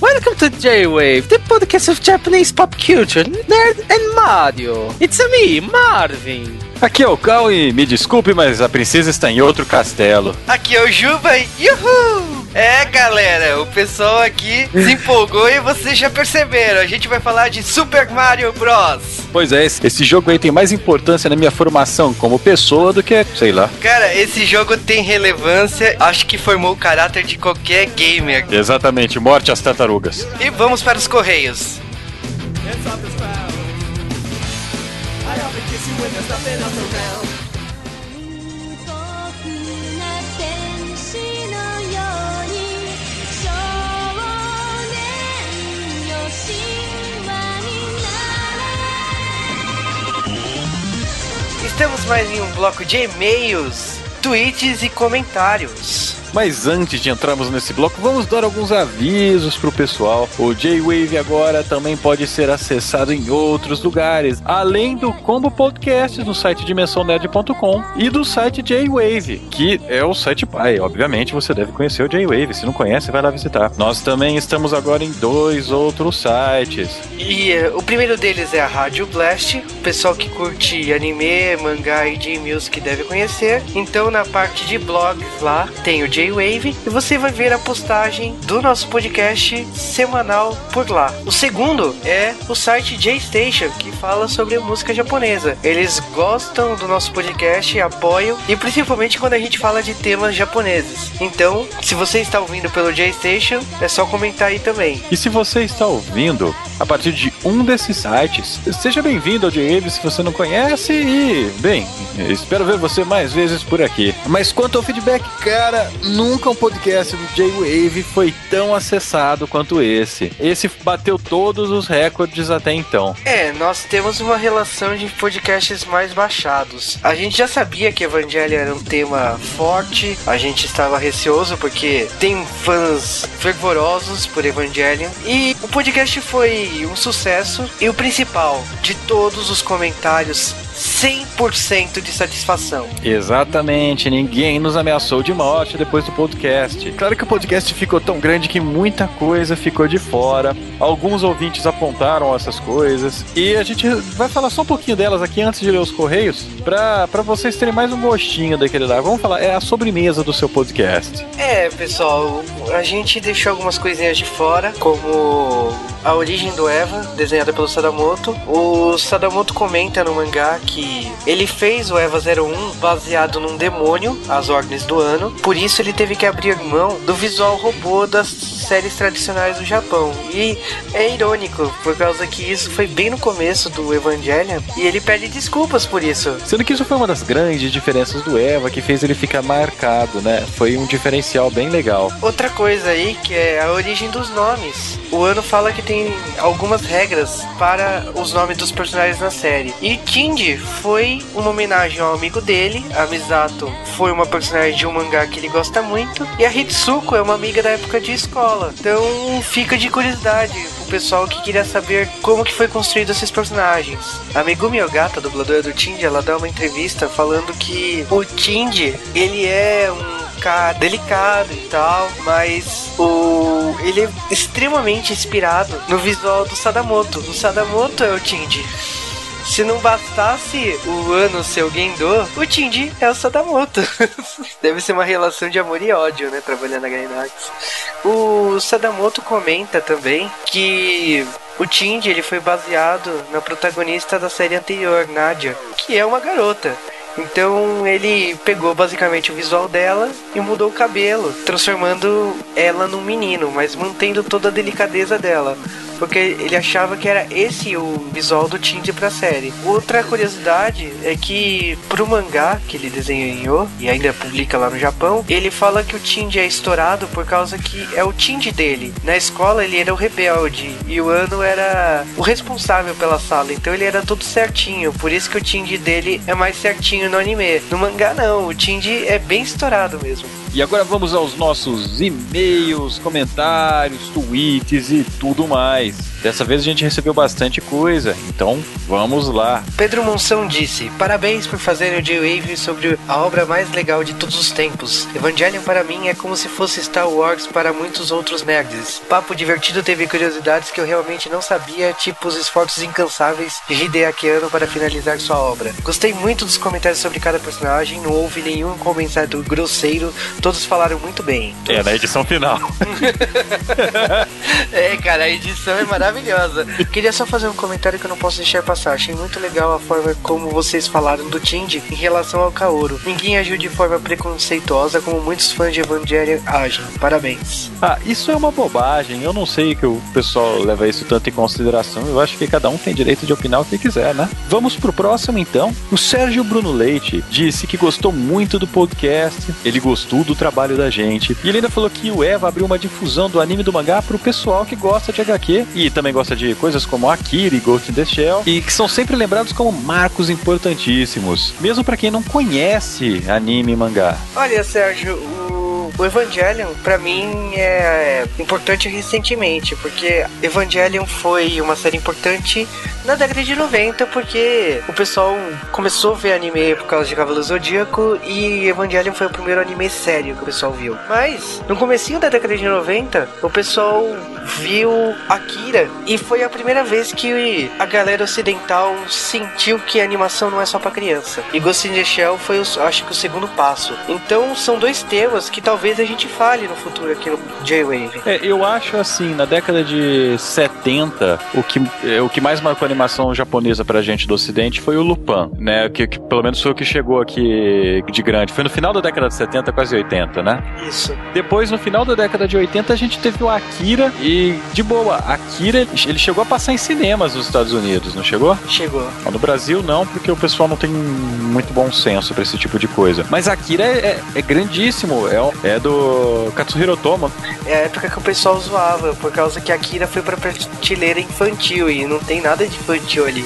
Welcome to J-Wave, the podcast of Japanese pop culture, nerd and Mario. It's me, Marvin. Aqui é o Cal e me desculpe, mas a princesa está em outro castelo. Aqui é o Juba e Yuhu! É, galera, o pessoal aqui se empolgou e vocês já perceberam. A gente vai falar de Super Mario Bros. Pois é, esse, esse jogo aí tem mais importância na minha formação como pessoa do que, sei lá. Cara, esse jogo tem relevância, acho que formou o caráter de qualquer gamer. Exatamente, morte às tartarugas. E vamos para os correios. Estamos mais em um bloco de e-mails, tweets e comentários. Mas antes de entrarmos nesse bloco, vamos dar alguns avisos pro pessoal. O J-Wave agora também pode ser acessado em outros lugares, além do Combo Podcast no site dimensãonerd.com e do site J-Wave, que é o site pai. Obviamente você deve conhecer o J-Wave, se não conhece, vai lá visitar. Nós também estamos agora em dois outros sites. E eh, o primeiro deles é a Rádio Blast, o pessoal que curte anime, mangá e J-Music deve conhecer. Então na parte de blogs lá tem o J-Wave e você vai ver a postagem do nosso podcast semanal por lá. O segundo é o site J-Station, que fala sobre música japonesa. Eles gostam do nosso podcast, apoiam e principalmente quando a gente fala de temas japoneses. Então, se você está ouvindo pelo J-Station, é só comentar aí também. E se você está ouvindo a partir de um desses sites, seja bem-vindo ao J-Wave se você não conhece e, bem, espero ver você mais vezes por aqui. Mas quanto ao feedback, cara, nunca um podcast do J-Wave foi tão acessado quanto esse. Esse bateu todos os recordes até então. É, nós temos uma relação de podcasts mais baixados. A gente já sabia que Evangelho era um tema forte, a gente estava receoso porque tem fãs fervorosos por Evangelion. E o podcast foi um sucesso. E o principal de todos os comentários 100% de satisfação. Exatamente, ninguém nos ameaçou de morte depois do podcast. Claro que o podcast ficou tão grande que muita coisa ficou de fora. Alguns ouvintes apontaram essas coisas e a gente vai falar só um pouquinho delas aqui antes de ler os correios, pra vocês terem mais um gostinho daquele lá. Vamos falar, é a sobremesa do seu podcast. É, pessoal, a gente deixou algumas coisinhas de fora, como a origem do Eva, desenhada pelo Sadamoto. O Sadamoto comenta no mangá que ele fez o Eva 01 baseado num demônio, as ordens do ano. Por isso ele teve que abrir mão do visual robô das séries tradicionais do Japão. E é irônico, por causa que isso foi bem no começo do Evangelion e ele pede desculpas por isso. Sendo que isso foi uma das grandes diferenças do Eva que fez ele ficar marcado, né? Foi um diferencial bem legal. Outra coisa aí que é a origem dos nomes. O ano fala que tem algumas regras para os nomes dos personagens na série. E Tindy foi uma homenagem ao amigo dele, a Misato foi uma personagem de um mangá que ele gosta muito, e a Hitsuko é uma amiga da época de escola. Então fica de curiosidade o pessoal que queria saber como que foi construído esses personagens. A Megumi Ogata, dubladora do Tindy, ela dá uma entrevista falando que o Tindy, ele é um cara delicado e tal, mas o ele é extremamente inspirado no visual do Sadamoto. O Sadamoto é o Tindy. Se não bastasse o ano ser o Gendo, o Tindy é o Sadamoto. Deve ser uma relação de amor e ódio, né? Trabalhando na Gainax. O Sadamoto comenta também que o Tindy ele foi baseado na protagonista da série anterior, Nadia, que é uma garota. Então ele pegou basicamente o visual dela e mudou o cabelo, transformando ela num menino, mas mantendo toda a delicadeza dela. Porque ele achava que era esse o visual do Tindy pra série. Outra curiosidade é que pro mangá que ele desenhou e ainda publica lá no Japão, ele fala que o Tindy é estourado por causa que é o Tindy dele. Na escola ele era o rebelde e o Ano era o responsável pela sala, então ele era tudo certinho. Por isso que o Tindy dele é mais certinho no anime. No mangá não, o Tindy é bem estourado mesmo. E agora vamos aos nossos e-mails, comentários, tweets e tudo mais. Dessa vez a gente recebeu bastante coisa, então vamos lá. Pedro Monção disse: Parabéns por fazerem o J-Wave sobre a obra mais legal de todos os tempos. Evangelion para mim é como se fosse Star Wars para muitos outros nerds. Papo divertido teve curiosidades que eu realmente não sabia, tipo os esforços incansáveis de Hideaki Anno para finalizar sua obra. Gostei muito dos comentários sobre cada personagem, não houve nenhum comentário grosseiro, todos falaram muito bem. É, na edição final. é, cara, a edição é maravilhosa. Queria só fazer um comentário que eu não posso deixar passar. Achei muito legal a forma como vocês falaram do Tindy em relação ao Kaoru. Ninguém agiu de forma preconceituosa como muitos fãs de Evangelion agem. Parabéns. Ah, isso é uma bobagem. Eu não sei que o pessoal leva isso tanto em consideração. Eu acho que cada um tem direito de opinar o que quiser, né? Vamos pro próximo então. O Sérgio Bruno Leite disse que gostou muito do podcast, ele gostou do trabalho da gente. E ele ainda falou que o Eva abriu uma difusão do anime do mangá pro pessoal que gosta de HQ e também gosta de coisas como Akira e Ghost in the Shell e que são sempre lembrados como marcos importantíssimos, mesmo para quem não conhece anime e mangá. Olha, Sérgio, o o Evangelion, para mim, é importante recentemente, porque Evangelion foi uma série importante na década de 90, porque o pessoal começou a ver anime por causa de Cavaleiro Zodíaco e Evangelion foi o primeiro anime sério que o pessoal viu. Mas, no comecinho da década de 90, o pessoal viu Akira e foi a primeira vez que a galera ocidental sentiu que a animação não é só para criança. E Ghost in the Shell foi, acho que, o segundo passo. Então, são dois temas que talvez a gente fale no futuro aqui no J-Wave. É, eu acho assim, na década de 70, o que, é, o que mais marcou animação japonesa pra gente do ocidente foi o Lupin, né? Que, que, pelo menos foi o que chegou aqui de grande. Foi no final da década de 70, quase 80, né? Isso. Depois, no final da década de 80, a gente teve o Akira e, de boa, Akira, ele chegou a passar em cinemas nos Estados Unidos, não chegou? Chegou. No Brasil, não, porque o pessoal não tem muito bom senso pra esse tipo de coisa. Mas Akira é, é, é grandíssimo, é, é do Katsuhiro Otomo. É a época que o pessoal zoava, por causa que Akira foi pra prateleira infantil e não tem nada de infantil ali.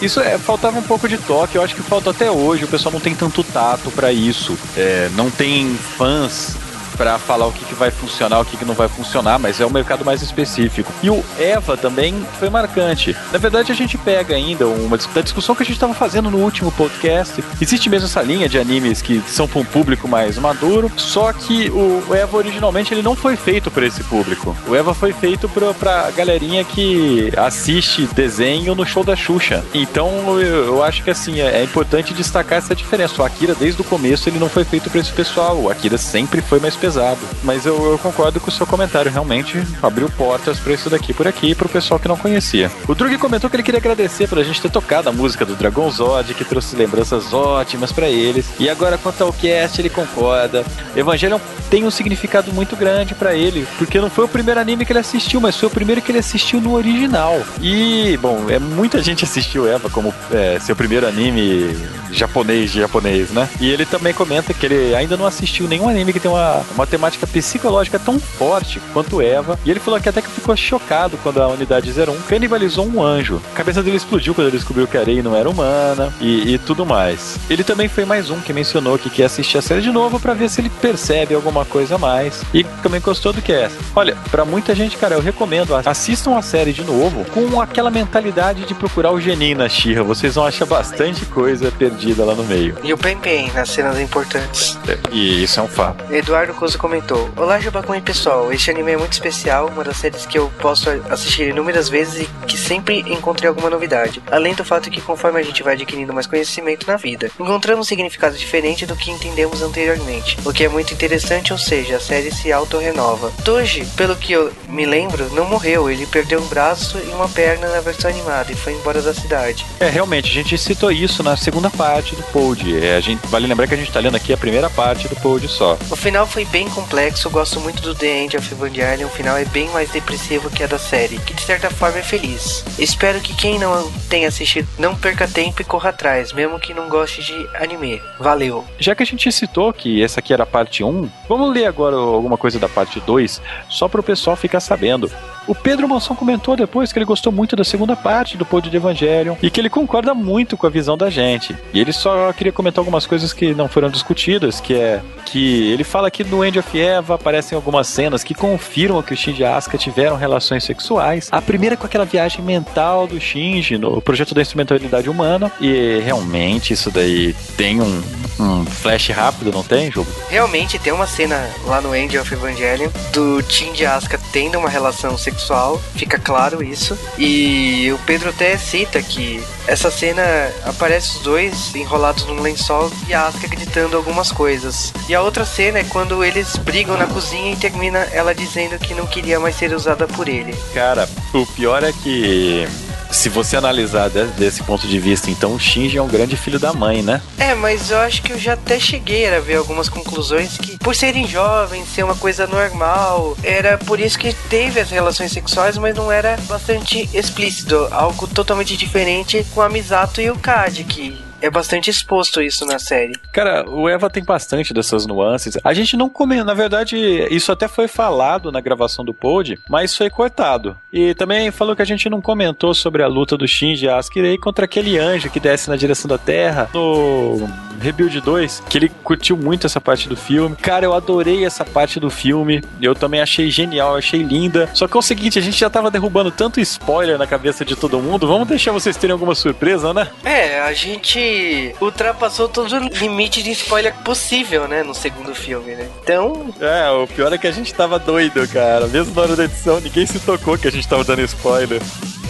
Isso é, faltava um pouco de toque, eu acho que falta até hoje, o pessoal não tem tanto tato para isso. É, não tem fãs para falar o que, que vai funcionar, o que, que não vai funcionar, mas é um mercado mais específico. E o Eva também foi marcante. Na verdade, a gente pega ainda uma da discussão que a gente estava fazendo no último podcast. Existe mesmo essa linha de animes que são para um público mais maduro, só que o Eva originalmente ele não foi feito para esse público. O Eva foi feito para galerinha que assiste desenho no show da Xuxa. Então, eu, eu acho que assim é, é importante destacar essa diferença. O Akira desde o começo ele não foi feito para esse pessoal. O Akira sempre foi mais pesado pesado. Mas eu, eu, concordo com o seu comentário, realmente abriu portas para isso daqui por aqui pro pessoal que não conhecia. O Drug comentou que ele queria agradecer pela gente ter tocado a música do Dragon Zod, que trouxe lembranças ótimas para eles. E agora quanto ao cast, ele concorda. Evangelion tem um significado muito grande para ele, porque não foi o primeiro anime que ele assistiu, mas foi o primeiro que ele assistiu no original. E, bom, é muita gente assistiu Eva como é, seu primeiro anime japonês de japonês, né? E ele também comenta que ele ainda não assistiu nenhum anime que tem uma, uma temática psicológica tão forte quanto Eva. E ele falou que até que ficou chocado quando a unidade 01 canibalizou um anjo. A cabeça dele explodiu quando ele descobriu que a Arei não era humana e, e, tudo mais. Ele também foi mais um que mencionou que quer assistir a série de novo para ver se ele percebe alguma coisa a mais. E também gostou do que é. Olha, para muita gente, cara, eu recomendo assistam a série de novo com aquela mentalidade de procurar o geninho na Xirra. Vocês vão achar bastante coisa perdida lá no meio. E o Pen Pen nas cenas importantes. E isso é um fato. Eduardo Comentou: Olá, Jabacon pessoal, este anime é muito especial, uma das séries que eu posso assistir inúmeras vezes e que sempre encontrei alguma novidade. Além do fato que, conforme a gente vai adquirindo mais conhecimento na vida, encontramos significado diferente do que entendemos anteriormente, o que é muito interessante, ou seja, a série se auto-renova. Toji, pelo que eu me lembro, não morreu, ele perdeu um braço e uma perna na versão animada e foi embora da cidade. É, realmente, a gente citou isso na segunda parte do Pod. É, a gente, vale lembrar que a gente tá lendo aqui a primeira parte do Pod só. O final foi bem bem complexo, gosto muito do The End of Evangelion, o final é bem mais depressivo que a da série, que de certa forma é feliz. Espero que quem não tenha assistido não perca tempo e corra atrás, mesmo que não goste de anime. Valeu! Já que a gente citou que essa aqui era a parte 1, vamos ler agora alguma coisa da parte 2, só para o pessoal ficar sabendo. O Pedro Monson comentou depois que ele gostou muito da segunda parte do Pod de Evangelion e que ele concorda muito com a visão da gente. E ele só queria comentar algumas coisas que não foram discutidas, que é que ele fala que no End of Eva aparecem algumas cenas que confirmam que o Shinji e Asuka tiveram relações sexuais. A primeira com aquela viagem mental do Shinji no projeto da instrumentalidade humana. E realmente isso daí tem um, um flash rápido, não tem, jogo? Realmente tem uma cena lá no End of Evangelion do Shinji e Asuka tendo uma relação sexual, fica claro isso. E o Pedro até cita que essa cena aparece os dois enrolados num lençol e a Asuka gritando algumas coisas. E a outra cena é quando eles brigam na cozinha e termina ela dizendo que não queria mais ser usada por ele. Cara, o pior é que se você analisar desse ponto de vista, então o Shinji é um grande filho da mãe, né? É, mas eu acho que eu já até cheguei a ver algumas conclusões que, por serem jovens, ser uma coisa normal, era por isso que teve as relações sexuais, mas não era bastante explícito. Algo totalmente diferente com a Misato e o Kadi, que é bastante exposto isso na série. Cara, o Eva tem bastante dessas nuances. A gente não comenta, na verdade, isso até foi falado na gravação do pod, mas foi cortado. E também falou que a gente não comentou sobre a luta do Shinji Askirei contra aquele anjo que desce na direção da Terra no Rebuild 2, que ele curtiu muito essa parte do filme. Cara, eu adorei essa parte do filme. Eu também achei genial, achei linda. Só que é o seguinte, a gente já tava derrubando tanto spoiler na cabeça de todo mundo. Vamos deixar vocês terem alguma surpresa, né? É, a gente ultrapassou todo o limite de spoiler possível, né? No segundo filme, né? Então. É, o pior é que a gente tava doido, cara. Mesmo na hora da edição, ninguém se tocou que a gente tava dando spoiler.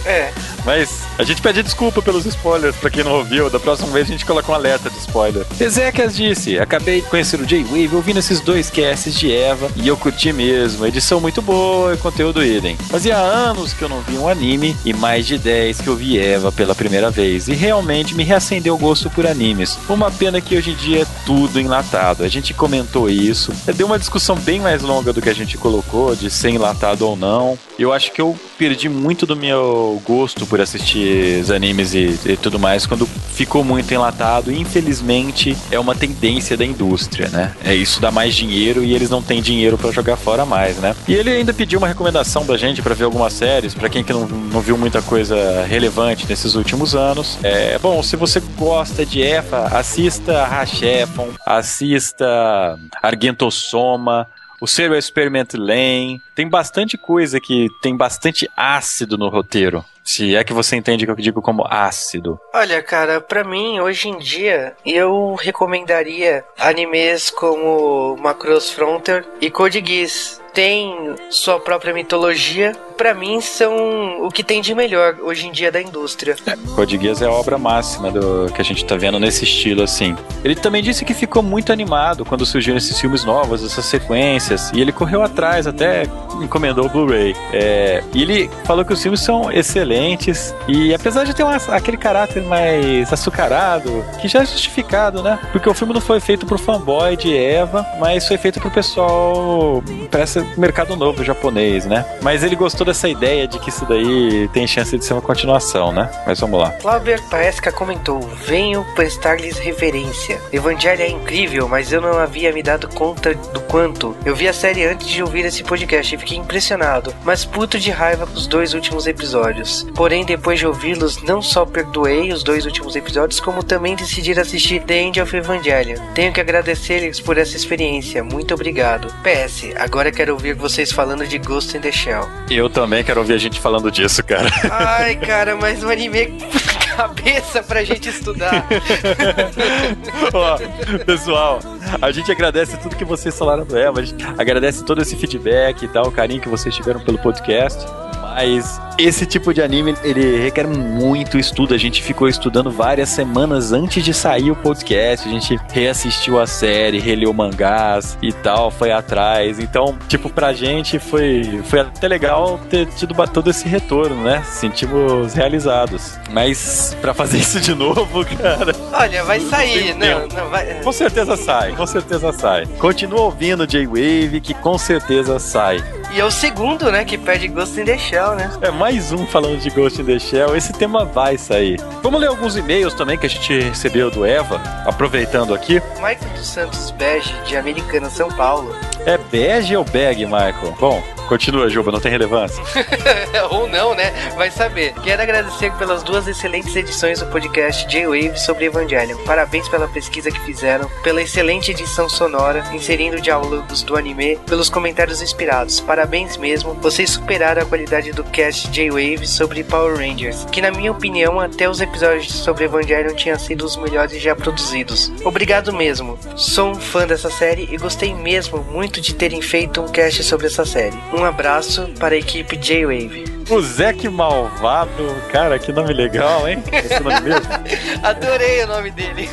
É. Mas a gente pede desculpa pelos spoilers pra quem não ouviu. Da próxima vez a gente coloca um alerta de spoiler. Ezequias disse: Acabei de conhecer o J-Wave ouvindo esses dois casts de Eva e eu curti mesmo. Edição muito boa e conteúdo idem. Fazia anos que eu não vi um anime e mais de 10 que eu vi Eva pela primeira vez. E realmente me reacendeu o gosto por animes. Uma pena que hoje em dia é tudo enlatado. A gente comentou isso. Deu uma discussão bem mais longa do que a gente colocou, de ser enlatado ou não. Eu acho que eu perdi muito do meu gosto por assistir os animes e, e, tudo mais quando ficou muito enlatado. Infelizmente, é uma tendência da indústria, né? É isso dá mais dinheiro e eles não têm dinheiro para jogar fora mais, né? E ele ainda pediu uma recomendação da gente para ver algumas séries, para quem que não, não viu muita coisa relevante nesses últimos anos. É, bom, se você gosta de EFA, assista Rachefon, assista Argentosoma, o Serial Experiment Lane. Tem bastante coisa que tem bastante ácido no roteiro. Se é que você entende o que eu digo como ácido. Olha, cara, para mim, hoje em dia, eu recomendaria animes como Macross Frontier e Code Geass tem sua própria mitologia, para mim são o que tem de melhor hoje em dia da indústria. É, Code Geass é a obra máxima do que a gente tá vendo nesse estilo assim. Ele também disse que ficou muito animado quando surgiram esses filmes novos, essas sequências, e ele correu atrás, até encomendou o Blu-ray. É, e ele falou que os filmes são excelentes e apesar de ter uma, aquele caráter mais açucarado, que já é justificado, né? Porque o filme não foi feito pro fanboy de Eva, mas foi feito pro pessoal para essa mercado novo japonês, né? Mas ele gostou dessa ideia de que isso daí tem chance de ser uma continuação, né? Mas vamos lá. Flávia Paesca comentou: Venho prestar-lhes reverência. Evangelho é incrível, mas eu não havia me dado conta do quanto. Eu vi a série antes de ouvir esse podcast e fiquei impressionado, mas puto de raiva com os dois últimos episódios. Porém, depois de ouvi-los, não só perdoei os dois últimos episódios, como também decidi assistir The End of Evangelion. Tenho que agradecer-lhes por essa experiência. Muito obrigado. PS, agora quero ouvir vocês falando de Ghost in the Shell. Eu também quero ouvir a gente falando disso, cara. Ai, cara, mas um anime cabeça pra gente estudar. Ó, pessoal, a gente agradece tudo que vocês falaram do Eva, a gente agradece todo esse feedback e tal, o carinho que vocês tiveram pelo podcast. Mas esse tipo de anime, ele requer muito estudo. A gente ficou estudando várias semanas antes de sair o podcast. A gente reassistiu a série, releu mangás e tal, foi atrás. Então, tipo, pra gente foi, foi até legal ter tido todo esse retorno, né? Sentimos realizados. Mas para fazer isso de novo, cara. Olha, vai sair, não, não vai. Com certeza sai, com certeza sai. Continua ouvindo J-Wave, que com certeza sai. E é o segundo, né, que pede Ghost in the Shell, né? É mais um falando de Ghost in the Shell. Esse tema vai sair. Vamos ler alguns e-mails também que a gente recebeu do Eva, aproveitando aqui. Michael dos Santos Bege, de Americana, São Paulo. É Bege ou Bag, Michael? Bom, Continua, Juba, não tem relevância. Ou não, né? Vai saber. Quero agradecer pelas duas excelentes edições do podcast J-Wave sobre Evangelion. Parabéns pela pesquisa que fizeram, pela excelente edição sonora, inserindo diálogos do anime, pelos comentários inspirados. Parabéns mesmo, vocês superaram a qualidade do cast J-Wave sobre Power Rangers, que na minha opinião até os episódios sobre Evangelion tinham sido os melhores já produzidos. Obrigado mesmo. Sou um fã dessa série e gostei mesmo muito de terem feito um cast sobre essa série. Abraço para a equipe J-Wave. O Zeke Malvado, cara, que nome legal, hein? Esse nome mesmo. Adorei o nome dele.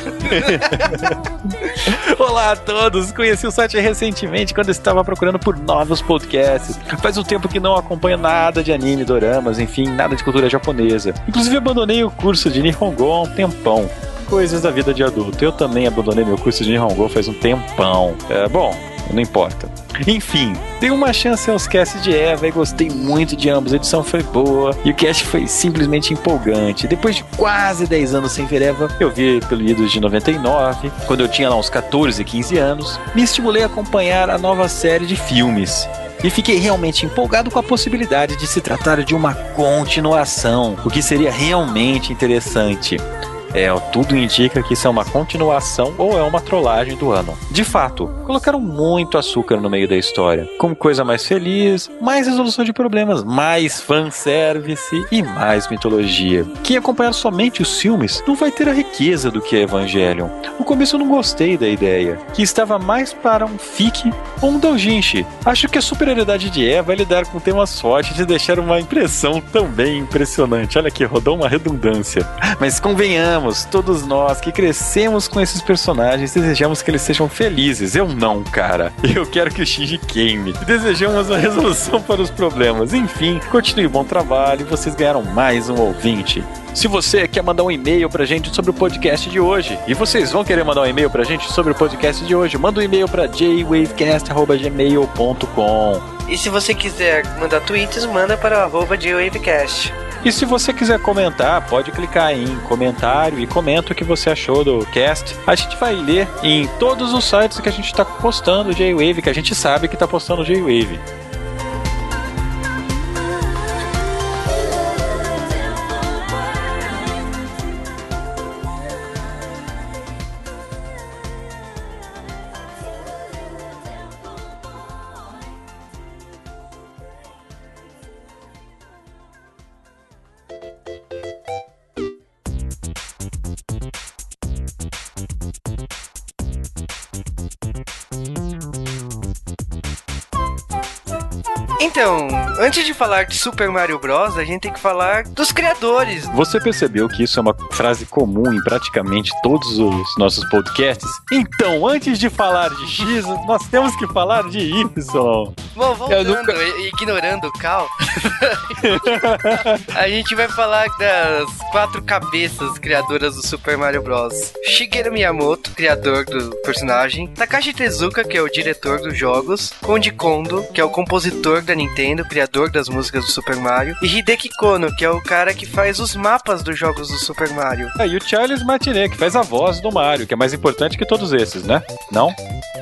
Olá a todos, conheci o site recentemente quando estava procurando por novos podcasts. Faz um tempo que não acompanho nada de anime, doramas, enfim, nada de cultura japonesa. Inclusive abandonei o curso de Nihongo há um tempão. Coisas da vida de adulto. Eu também abandonei meu curso de Nihongo faz um tempão. É, bom, não importa. Enfim, dei uma chance aos casts de Eva e gostei muito de ambos. A edição foi boa e o cast foi simplesmente empolgante. Depois de quase 10 anos sem ver Eva, eu vi pelo Idos de 99, quando eu tinha lá uns 14, 15 anos, me estimulei a acompanhar a nova série de filmes e fiquei realmente empolgado com a possibilidade de se tratar de uma continuação, o que seria realmente interessante. É, tudo indica que isso é uma continuação ou é uma trollagem do ano. De fato, colocaram muito açúcar no meio da história, como coisa mais feliz, mais resolução de problemas, mais fanservice e mais mitologia. Quem acompanhar somente os filmes não vai ter a riqueza do que é Evangelion. No começo eu não gostei da ideia, que estava mais para um fic ou um doujinshi. Acho que a superioridade de Eva é lidar com temas fortes de deixar uma impressão também impressionante. Olha aqui, rodou uma redundância. Mas convenhamos, todos nós que crescemos com esses personagens, desejamos que eles sejam felizes. Eu não, cara. Eu quero que o Shinji queime. Desejamos uma resolução para os problemas. Enfim, continue bom trabalho e vocês ganharam mais um ouvinte. Se você quer mandar um e-mail pra gente sobre o podcast de hoje, e vocês vão querer mandar um e-mail pra gente sobre o podcast de hoje, manda um e-mail pra jwavecast.gmail.com. E se você quiser mandar tweets, manda para o arroba JWavecast. E se você quiser comentar, pode clicar em comentário e comenta o que você achou do cast. A gente vai ler em todos os sites que a gente está postando J-Wave, que a gente sabe que está postando J-Wave. Então, antes de falar de Super Mario Bros, a gente tem que falar dos criadores. Você percebeu que isso é uma frase comum em praticamente todos os nossos podcasts? Então, antes de falar de X, nós temos que falar de Y. Bom, voltando, nunca... ignorando o Cal, a gente vai falar das quatro cabeças criadoras do Super Mario Bros. Shigeru Miyamoto, criador do personagem, Takashi Tezuka, que é o diretor dos jogos, Koji Kondo, que é o compositor da Nintendo, criador das músicas do Super Mario, e Hideki Kono, que é o cara que faz os mapas dos jogos do Super Mario. É, e o Charles Martinet, que faz a voz do Mario, que é mais importante que todos esses, né? Não?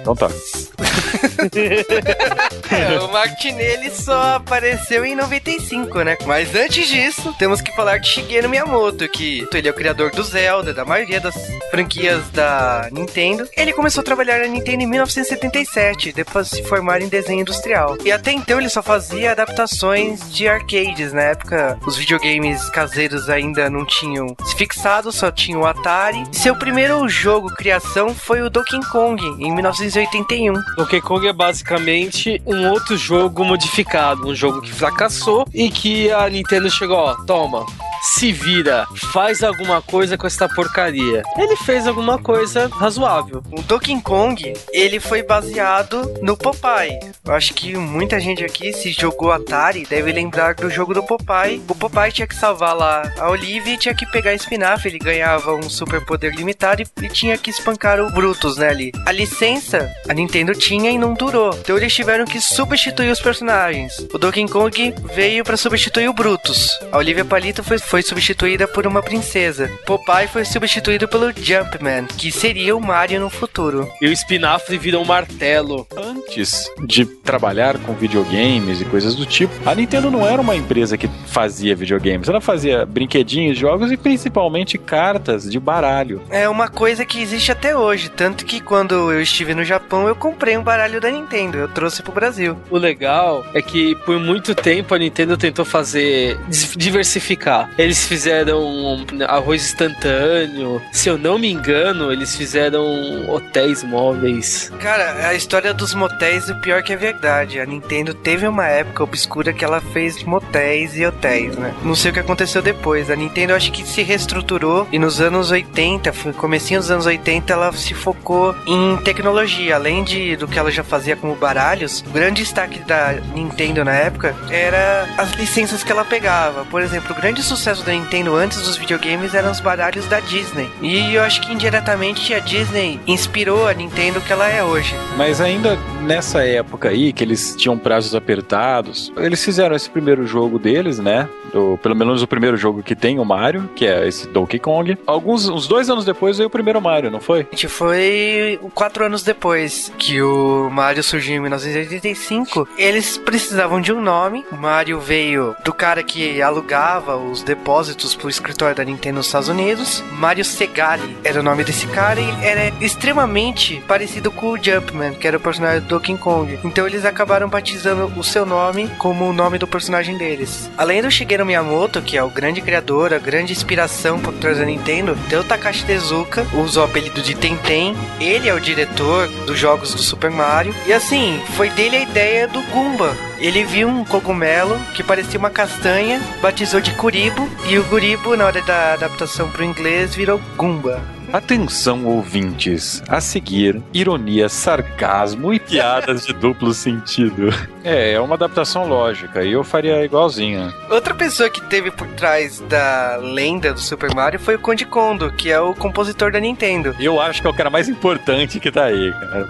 Então tá. é, o Martinet ele só apareceu em 95, né? Mas antes disso, temos que falar de Shigeru Miyamoto, que ele é o criador do Zelda, da maioria das franquias da Nintendo. Ele começou a trabalhar na Nintendo em 1977, depois de se formar em desenho industrial. E até então ele só fazia adaptações de arcades. Na época, os videogames caseiros ainda não tinham se fixado, só tinha o Atari. Seu primeiro jogo criação foi o Donkey Kong, em 1981. Donkey Kong é basicamente um outro jogo modificado, um jogo que fracassou e que a Nintendo chegou, ó, toma, se vira, faz alguma coisa com essa porcaria. Ele fez alguma coisa razoável. O Donkey Kong, ele foi baseado no Popeye. Eu acho que muita gente aqui, se jogou Atari, deve lembrar do jogo do Popeye. O Popeye tinha que salvar lá a Olivia e tinha que pegar a espinafre. Ele ganhava um super poder limitado e, e tinha que espancar o Brutus, né, ali. A licença, a Nintendo tinha e não durou. Então eles tiveram que substituir os personagens. O Donkey Kong veio para substituir o Brutus. A Olivia Palito foi foi substituída por uma princesa. Popeye foi substituído pelo Jumpman, que seria o Mario no futuro. E o espinafre virou um martelo. Antes de trabalhar com videogames e coisas do tipo, a Nintendo não era uma empresa que fazia videogames. Ela fazia brinquedinhos, jogos e principalmente cartas de baralho. É uma coisa que existe até hoje, tanto que quando eu estive no Japão eu comprei um baralho da Nintendo, eu trouxe pro Brasil. O legal é que por muito tempo a Nintendo tentou fazer diversificar. Eles fizeram arroz instantâneo. Se eu não me engano, eles fizeram hotéis móveis. Cara, a história dos motéis, o pior que é verdade. A Nintendo teve uma época obscura que ela fez motéis e hotéis, né? Não sei o que aconteceu depois. A Nintendo acho que se reestruturou e nos anos 80, comecinho dos anos 80, ela se focou em tecnologia. Além de do que ela já fazia como baralhos, o grande destaque da Nintendo na época era as licenças que ela pegava. Por exemplo, o grande sucesso da Nintendo antes dos videogames eram os baralhos da Disney. E eu acho que indiretamente a Disney inspirou a Nintendo que ela é hoje. Mas ainda nessa época aí, que eles tinham prazos apertados, eles fizeram esse primeiro jogo deles, né? Do, pelo menos o primeiro jogo que tem o Mario, que é esse Donkey Kong. Alguns, uns dois anos depois veio o primeiro Mario, não foi? A gente foi quatro anos depois que o Mario surgiu em 1985. Eles precisavam de um nome. O Mario veio do cara que alugava os depósitos pro escritório da Nintendo nos Estados Unidos. Mario Segali era o nome desse cara e era extremamente parecido com o Jumpman, que era o personagem do Donkey Kong. Então eles acabaram batizando o seu nome como o nome do personagem deles. Além do Shigeru Miyamoto, que é o grande criador, a grande inspiração por trás da Nintendo, tem o Takashi Tezuka, usa o apelido de Tenten. Ele é o diretor dos jogos do Super Mario. E assim, foi dele a ideia do Goomba. Ele viu um cogumelo que parecia uma castanha, batizou de Kuribo, e o Kuribo, na hora da adaptação para o inglês, virou Goomba. Atenção, ouvintes. A seguir, ironia, sarcasmo e piadas de duplo sentido. É, é uma adaptação lógica e eu faria igualzinha. Outra pessoa que teve por trás da lenda do Super Mario foi o Conde Kondo, que é o compositor da Nintendo. Eu acho que é o cara mais importante que tá aí, cara.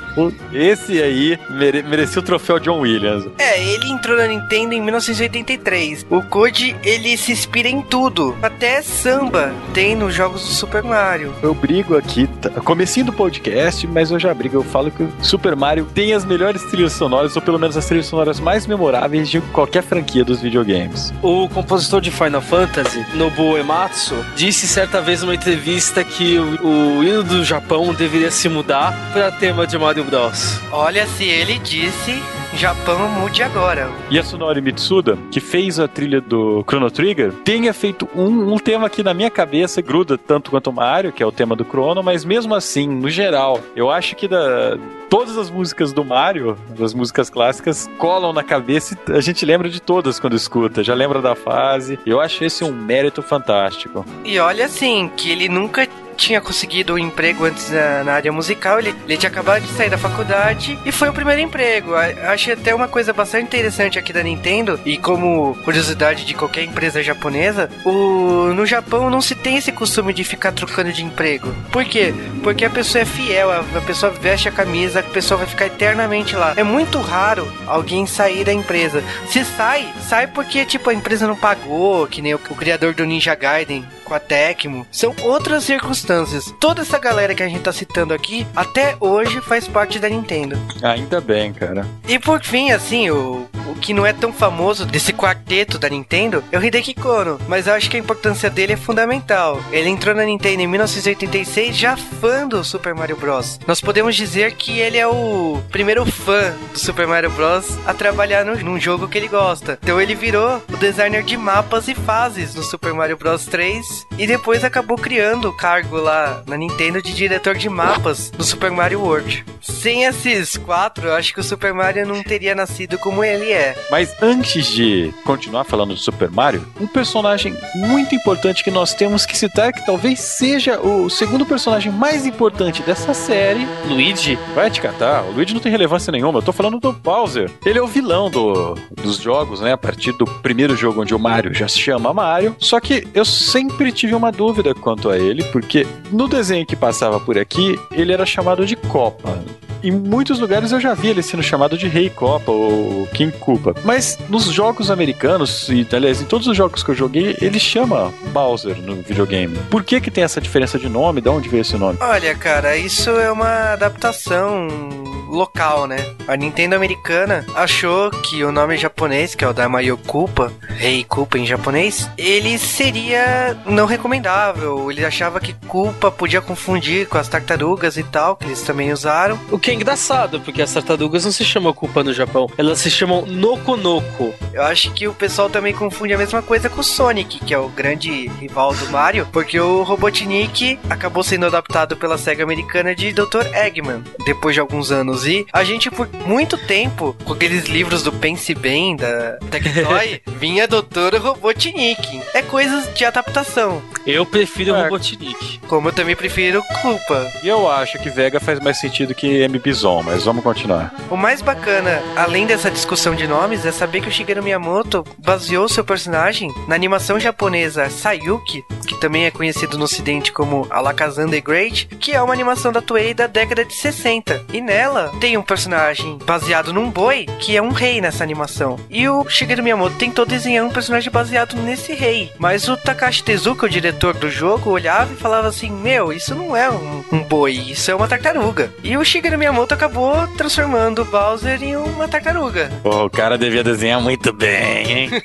Esse aí mere merecia o troféu John Williams. É, ele entrou na Nintendo em 1983. O Code, ele se inspira em tudo. Até samba tem nos jogos do Super Mario. Eu brigo aqui, tá, comecinho do podcast, mas eu já brigo. Eu falo que o Super Mario tem as melhores trilhas sonoras, ou pelo menos as trilhas sonoras mais memoráveis de qualquer franquia dos videogames. O compositor de Final Fantasy, Nobuo Ematsu, disse certa vez numa entrevista que o, o hino do Japão deveria se mudar para tema de Mario Bros. Olha, se ele disse Japão mude agora. Yasunori Mitsuda, que fez a trilha do Chrono Trigger, tenha feito um, um tema que na minha cabeça gruda tanto quanto o Mario, que é o tema do Chrono, mas mesmo assim, no geral, eu acho que da, todas as músicas do Mario, das músicas clássicas, colam na cabeça e a gente lembra de todas quando escuta, já lembra da fase. Eu acho esse um mérito fantástico. E olha assim, que ele nunca tinha conseguido um emprego antes na, na área musical, ele, ele, tinha acabado de sair da faculdade e foi o primeiro emprego. Achei até uma coisa bastante interessante aqui da Nintendo, e como curiosidade de qualquer empresa japonesa, o, no Japão não se tem esse costume de ficar trocando de emprego. Por quê? Porque a pessoa é fiel, a, a pessoa veste a camisa, a pessoa vai ficar eternamente lá. É muito raro alguém sair da empresa. Se sai, sai porque tipo a empresa não pagou, que nem o, o criador do Ninja Gaiden com a Tecmo. São outras circunstâncias. Toda essa galera que a gente tá citando aqui, até hoje faz parte da Nintendo. Ainda bem, cara. E por fim, assim, o, o que não é tão famoso desse quarteto da Nintendo é o Hideki Kono, mas eu acho que a importância dele é fundamental. Ele entrou na Nintendo em 1986 já fã do Super Mario Bros. Nós podemos dizer que ele é o primeiro fã do Super Mario Bros. a trabalhar no, num jogo que ele gosta. Então ele virou o designer de mapas e fases no Super Mario Bros 3 e depois acabou criando o cargo lá na Nintendo de diretor de mapas do Super Mario World. Sem esses quatro, eu acho que o Super Mario não teria nascido como ele é. Mas antes de continuar falando do Super Mario, um personagem muito importante que nós temos que citar, que talvez seja o segundo personagem mais importante dessa série, Luigi. Vai te catar, o Luigi não tem relevância nenhuma, eu tô falando do Bowser. Ele é o vilão do, dos jogos, né? A partir do primeiro jogo onde o Mario já se chama Mario. Só que eu sempre sempre tive uma dúvida quanto a ele, porque no desenho que passava por aqui, ele era chamado de Copa. Em muitos lugares eu já vi ele sendo chamado de Rei Copa ou King Koopa. Mas nos jogos americanos, e aliás, em todos os jogos que eu joguei, ele chama Bowser no videogame. Por que que tem essa diferença de nome? De onde veio esse nome? Olha, cara, isso é uma adaptação local, né? A Nintendo americana achou que o nome japonês, que é o Daimayo Koopa, Rei Koopa em japonês, ele seria não recomendável. Ele achava que Koopa podia confundir com as tartarugas e tal, que eles também usaram. O que é engraçado, porque as tartarugas não se chamam Koopa no Japão, elas se chamam Nokonoko. Eu acho que o pessoal também confunde a mesma coisa com o Sonic, que é o grande rival do Mario, porque o Robotnik acabou sendo adaptado pela SEGA americana de Dr. Eggman, depois de alguns anos. E a gente, por muito tempo, com aqueles livros do Pense Bem, da Tectoy, vinha Dr. Robotnik. É coisas de adaptação. Eu prefiro É. Robotnik. Como eu também prefiro Culpa. E eu acho que Vega faz mais sentido que M. Bison, mas vamos continuar. O mais bacana, além dessa discussão de nomes, é saber que o Shigeru Miyamoto baseou seu personagem na animação japonesa Sayuki, que também é conhecido no ocidente como Alakazam the Great, que é uma animação da Toei da década de 60. E nela tem um personagem baseado num boi, que é um rei nessa animação. E o Shigeru Miyamoto tentou desenhar um personagem baseado nesse rei. Mas o Takashi Tezuka, o diretor do jogo, olhava e falava assim: Meu, isso não é um, um boi, isso é uma tartaruga. E o Shigeru Miyamoto acabou transformando o Bowser em uma tartaruga. Pô, o cara devia desenhar muito bem, hein?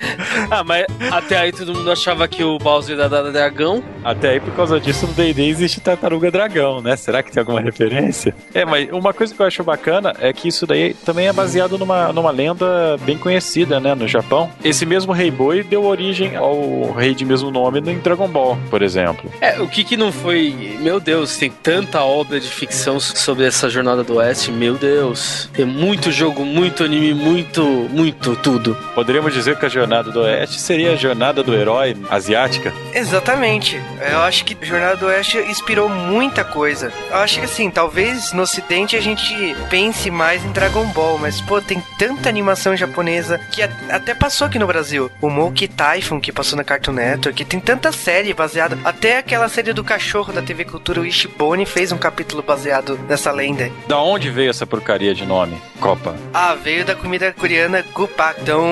Ah, mas até aí todo mundo achava que o Bowser era da dragão. Até aí, por causa disso, no D&D existe Tartaruga Dragão, né? Será que tem alguma referência? É, mas uma coisa que eu acho bacana é que isso daí também é baseado numa, numa lenda bem conhecida, né, no Japão. Esse mesmo Rei Boi deu origem ao rei de mesmo nome em Dragon Ball, por exemplo. É, o que que não foi... Meu Deus, tem tanta obra de ficção sobre essa jornada do Oeste. Meu Deus. Tem muito jogo, muito anime, muito, muito tudo. Poderíamos dizer que a Jornada do Oeste seria a jornada do herói asiática? Exatamente. Eu acho que Jornada do Oeste inspirou muita coisa. Eu acho que assim, talvez no ocidente a gente pense mais em Dragon Ball, mas pô, tem tanta animação japonesa que até passou aqui no Brasil. O Monkey Typhoon que passou na Cartoon Network, tem tanta série baseada, até aquela série do cachorro da TV Cultura, o Ishibone fez um capítulo baseado nessa lenda. Da onde veio essa porcaria de nome? Copa. Ah, veio da comida coreana Gupak. Então,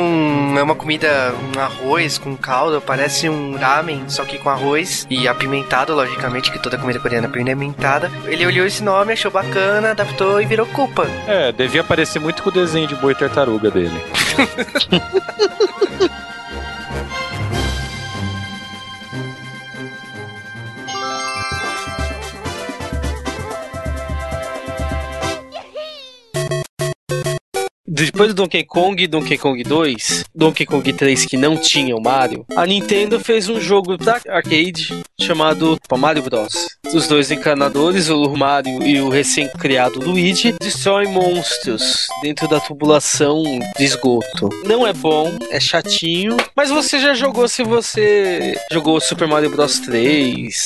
é uma comida, um arroz com caldo, parece um ramen, só que com arroz e apimentado, logicamente, que toda comida coreana é apimentada. Ele olhou esse nome, achou bacana, adaptou e virou culpa. É, devia parecer muito com o desenho de boi tartaruga dele. Depois do Donkey Kong e Donkey Kong 2, Donkey Kong 3 que não tinha o Mario, a Nintendo fez um jogo pra arcade chamado Mario Bros. Os dois encanadores, o Mario e o recém-criado Luigi, destroem monstros dentro da tubulação de esgoto. Não é bom, é chatinho, mas você já jogou se você jogou Super Mario Bros 3.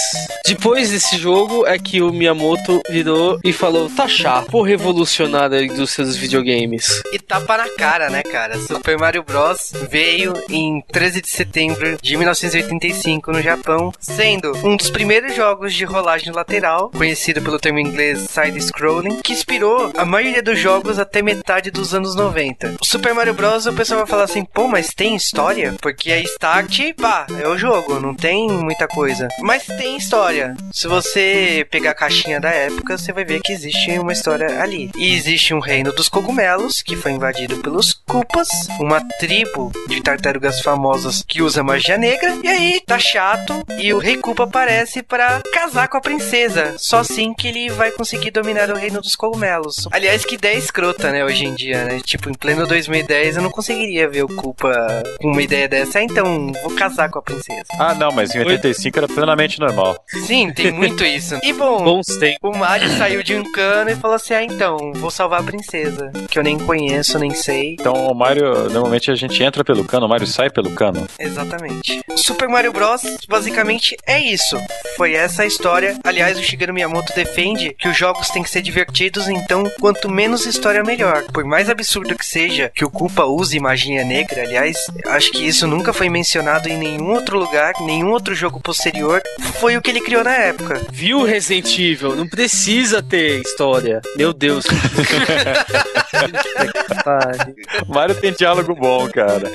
Depois desse jogo é que o Miyamoto virou e falou: tá chato, vou revolucionar a indústria dos videogames. E tapa na cara, né, cara? Super Mario Bros. veio em 13 de setembro de 1985 no Japão, sendo um dos primeiros jogos de rolagem lateral, conhecido pelo termo inglês side-scrolling, que inspirou a maioria dos jogos até metade dos anos 90. O Super Mario Bros. o pessoal vai falar assim, pô, mas tem história? Porque a Start, pá, é o jogo, não tem muita coisa. Mas tem história. Se você pegar a caixinha da época, você vai ver que existe uma história ali. E existe um reino dos cogumelos, que foi invadido pelos Koopas, uma tribo de tartarugas famosas que usa magia negra. E aí, tá chato, e o rei Koopa aparece pra casar com a princesa. Só assim que ele vai conseguir dominar o reino dos cogumelos. Aliás, que ideia escrota, né, hoje em dia, né? Tipo, em pleno 2010 eu não conseguiria ver o Koopa com uma ideia dessa. Ah, então, vou casar com a princesa. Ah, não, mas em 85 era plenamente normal. Sim, tem muito isso. E bom, o Mario saiu de um cano e falou assim: Ah, então, vou salvar a princesa. Que eu nem conheço, nem sei. Então o Mario, normalmente a gente entra pelo cano, o Mario sai pelo cano. Exatamente. Super Mario Bros. basicamente é isso. Foi essa a história história. Aliás, o Shigeru Miyamoto defende que os jogos têm que ser divertidos, então quanto menos história melhor. Por mais absurdo que seja que o Culpa use magia negra, aliás, acho que isso nunca foi mencionado em nenhum outro lugar, nenhum outro jogo posterior, foi o que ele criou na época. Viu Resident Evil? Não precisa ter história. Meu Deus. Mario tem diálogo bom, cara.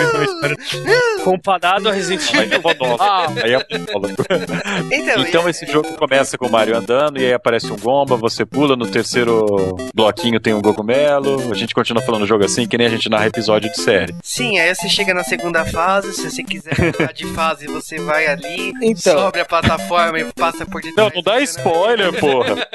Comparado a Resident Aí Evil. é podólogo. Ah, Aí é. Então, Então esse jogo começa com o Mario andando e aí aparece um Gomba, você pula, no terceiro bloquinho tem um Cogumelo. A gente continua falando o jogo assim, que nem a gente narra episódio de série. sim, aí você chega na segunda fase, se você quiser mudar de fase, você vai ali, Então. sobe a plataforma e passa por Não, detrás. não dá spoiler, porra.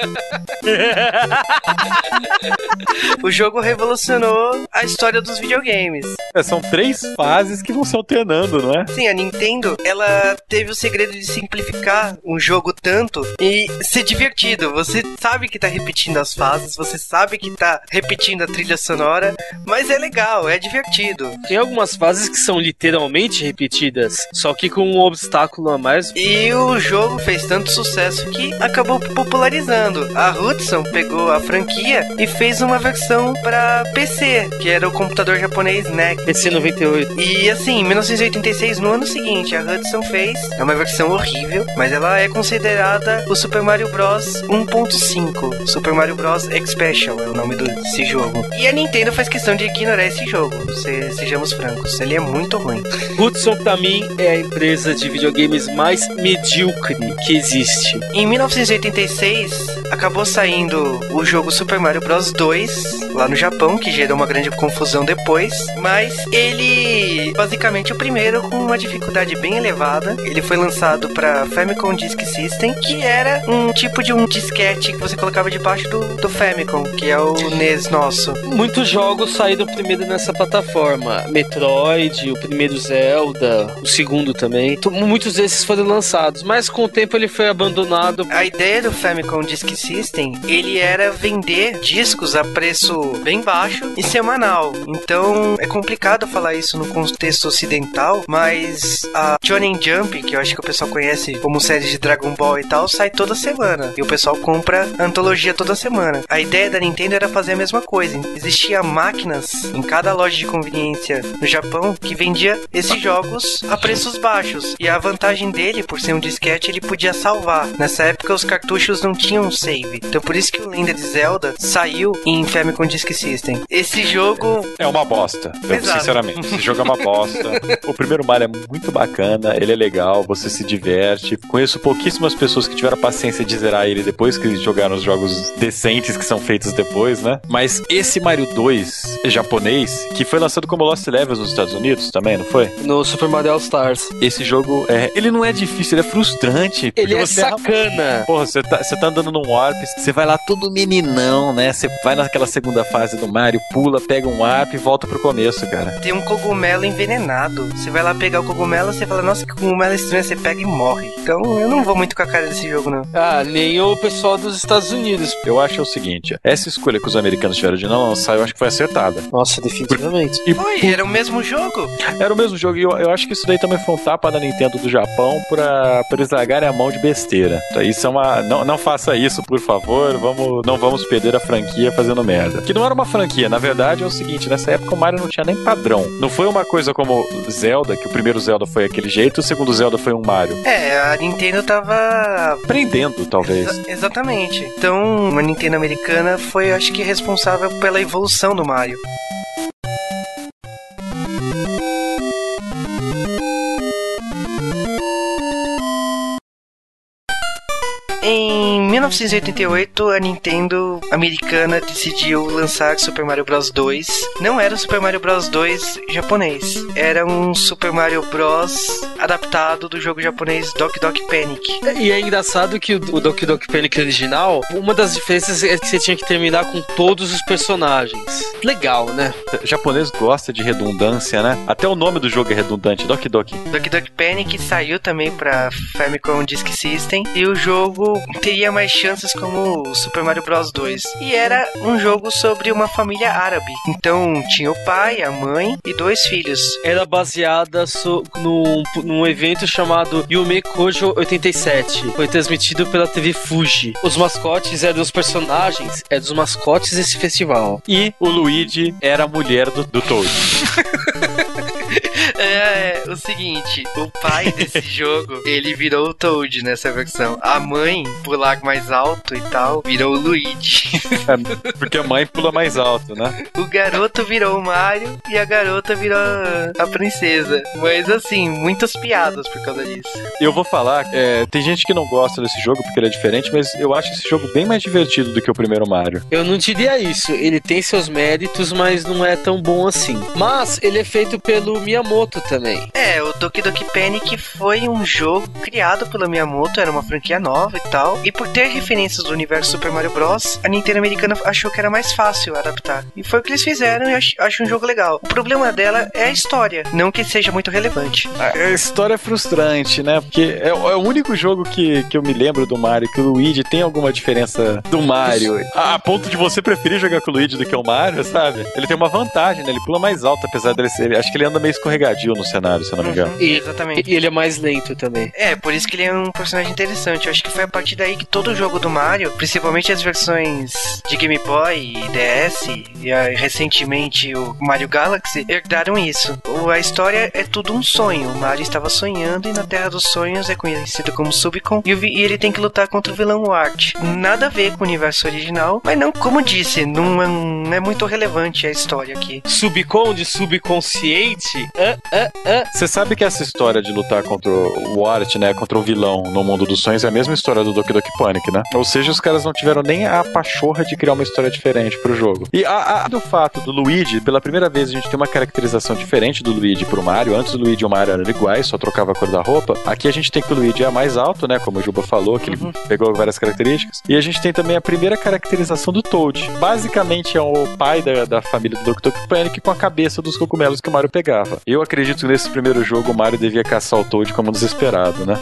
O jogo revolucionou a história dos videogames. É, São três fases que vão se alternando, não é? Sim, a Nintendo, ela teve o segredo de simplificar um jogo tanto e ser divertido. Você sabe que tá repetindo as fases, você sabe que tá repetindo a trilha sonora, mas é legal, é divertido. Tem algumas fases que são literalmente repetidas, só que com um obstáculo a mais. E o jogo fez tanto sucesso que acabou popularizando. A Hudson pegou a franquia e fez uma versão para PC, que era o computador japonês NEC. PC 98. E assim, em 1986, no ano seguinte, a Hudson fez. É uma versão horrível, mas ela é considerada o Super Mario Bros 1.5. Super Mario Bros Expansion é o nome do- desse jogo. E a Nintendo faz questão de ignorar esse jogo. se- sejamos francos, ele é muito ruim. Hudson, pra mim, é a empresa de videogames mais medíocre que existe. Em 1986, acabou saindo o jogo Super Mario Bros 2 lá no Japão, que gerou uma grande confusão depois, mas ele basicamente o primeiro com uma dificuldade bem elevada. Ele foi lançado para Famicom Disk System, que era um tipo de um disquete que você colocava debaixo do, do Famicom, que é o NES nosso. Muitos jogos saíram primeiro nessa plataforma. Metroid, o primeiro Zelda, o segundo também. Então, Muitos desses foram lançados, mas com o tempo ele foi abandonado. A ideia do Famicom Disk System, ele era vender discos a preço bem baixo e semanal. Então, é complicado falar isso no contexto ocidental, mas a Shonen Jump, que eu acho que o pessoal conhece como série de Dragon Ball e tal, sai toda semana. E o pessoal compra a antologia toda semana. A ideia da Nintendo era fazer a mesma coisa. Existia máquinas em cada loja de conveniência no Japão que vendia esses jogos a preços baixos. E a vantagem dele, por ser um disquete, ele podia salvar. Nessa época os cartuchos não tinham save. Então por isso que o Lenda de Zelda saiu em Famicom Disk System. Esse jogo É uma bosta. Exato. Sinceramente, esse jogo é uma bosta. o primeiro Mario é muito bacana, ele é legal, você se diverte. Conheço pouquíssimas pessoas que tiveram a paciência de zerar ele depois que jogaram os jogos decentes que são feitos depois, né? Mas esse Mario 2 japonês, que foi lançado como Lost Levels nos Estados Unidos também, não foi? No Super Mario All Stars. Esse jogo, é, ele não é difícil, ele é frustrante. Ele é você sacana. Porra, você tá, você tá andando num warp, você vai lá todo meninão, né? Você vai naquela segunda fase do Mario, pula, pega um warp e volta pro começo, cara. Tem um cogumelo envenenado. Você vai lá pegar o cogumelo, você fala, nossa, que cogumelo estranho, você pega e morre. Então eu não vou muito com a cara desse jogo, não. Ah, nem o pessoal dos Estados Unidos. Eu acho o seguinte, essa escolha que os americanos tiveram de não lançar, eu acho que foi acertada. Nossa, definitivamente. E Oi, era o mesmo jogo? era o mesmo jogo, e eu, eu acho que isso daí também foi um tapa da Nintendo do Japão pra, pra eles largarem a mão de besteira. Então, Isso é uma. Não, não faça isso, por favor. Vamos, não vamos perder a franquia fazendo merda. Que não era uma franquia, na verdade é o seguinte: nessa época o Mario não tinha nem padrão. Não foi uma coisa como Zelda, que o primeiro Zelda foi aquele jeito, o segundo Zelda foi um Mario. É, a Nintendo tava Aprendendo, talvez. Exa- exatamente. Então, a Nintendo americana foi, acho que, responsável pela evolução do Mario. Em 1988, a Nintendo americana decidiu lançar Super Mario Bros 2. Não era o Super Mario Bros 2 japonês, era um Super Mario Bros adaptado do jogo japonês Doki Doki Panic. E é engraçado que o Doki Doki Panic original, uma das diferenças é que você tinha que terminar com todos os personagens. Legal, né? O japonês gosta de redundância, né? Até o nome do jogo é redundante, Doki Doki. Doki Doki Panic saiu também pra Famicom Disk System e o jogo teria mais chances como o Super Mario Bros 2. E era um jogo sobre uma família árabe. Então tinha o pai, a mãe e dois filhos. Era baseada so, num, num evento chamado Yume Kojo 87. Foi transmitido pela TV Fuji. Os mascotes eram os personagens, eram os mascotes desse festival. E o Luigi era a mulher do, do Toad. É, é, o seguinte, o pai desse jogo, ele virou o Toad nessa versão. A mãe, pular mais alto e tal, virou o Luigi. É, porque a mãe pula mais alto, né? O garoto virou o Mario e a garota virou a princesa. Mas assim, muitas piadas por causa disso. Eu vou falar, é, tem gente que não gosta desse jogo porque ele é diferente, mas eu acho esse jogo bem mais divertido do que o primeiro Mario. Eu não diria isso. Ele tem seus méritos, mas não é tão bom assim. Mas ele é feito pelo Miyamoto também. É, o Doki Doki Panic foi um jogo criado pelo Miyamoto, era uma franquia nova e tal. E por ter referências do universo Super Mario Bros., a Nintendo americana achou que era mais fácil adaptar. E foi o que eles fizeram e acho, acho um jogo legal. O problema dela é a história, não que seja muito relevante. A história é frustrante, né? Porque é, é o único jogo que, que eu me lembro do Mario que o Luigi tem alguma diferença do Mario. A, a ponto de você preferir jogar com o Luigi do que o Mario, sabe? Ele tem uma vantagem, né? Ele pula mais alto, apesar dele ser. Acho que ele anda meio escorregadio no cenário, se eu não me engano. E, Exatamente. e ele é mais lento também. É, por isso que ele é um personagem interessante. Eu acho que foi a partir daí que todo jogo do Mario, principalmente as versões de Game Boy e DS, e ah, recentemente o Mario Galaxy, herdaram isso. A história é tudo um sonho. O Mario estava sonhando e na Terra dos Sonhos é conhecido como Subcon, e, ele tem que lutar contra o vilão Wart. Nada a ver com o universo original, mas não, como disse, não é, não é muito relevante a história aqui. Subconde, subconsciente. Ah, ah, ah. Você sabe que essa história de lutar contra o Art, né, contra o vilão no mundo dos sonhos é a mesma história do Doki Doki Panic, né? Ou seja, os caras não tiveram nem a pachorra de criar uma história diferente pro jogo. E a, a- do fato do Luigi, pela primeira vez a gente tem uma caracterização diferente do Luigi pro Mario. Antes o Luigi e o Mario eram iguais, só trocava a cor da roupa. Aqui a gente tem que o Luigi é mais alto, né, como o Juba falou, que ele pegou várias características. E a gente tem também a primeira caracterização do Toad. Basicamente é o pai da, da família do Doki Doki Panic com a cabeça dos cogumelos que o Mario pegava. Eu acredito que nesse primeiro jogo o Mario devia caçar o Toad como um desesperado, né?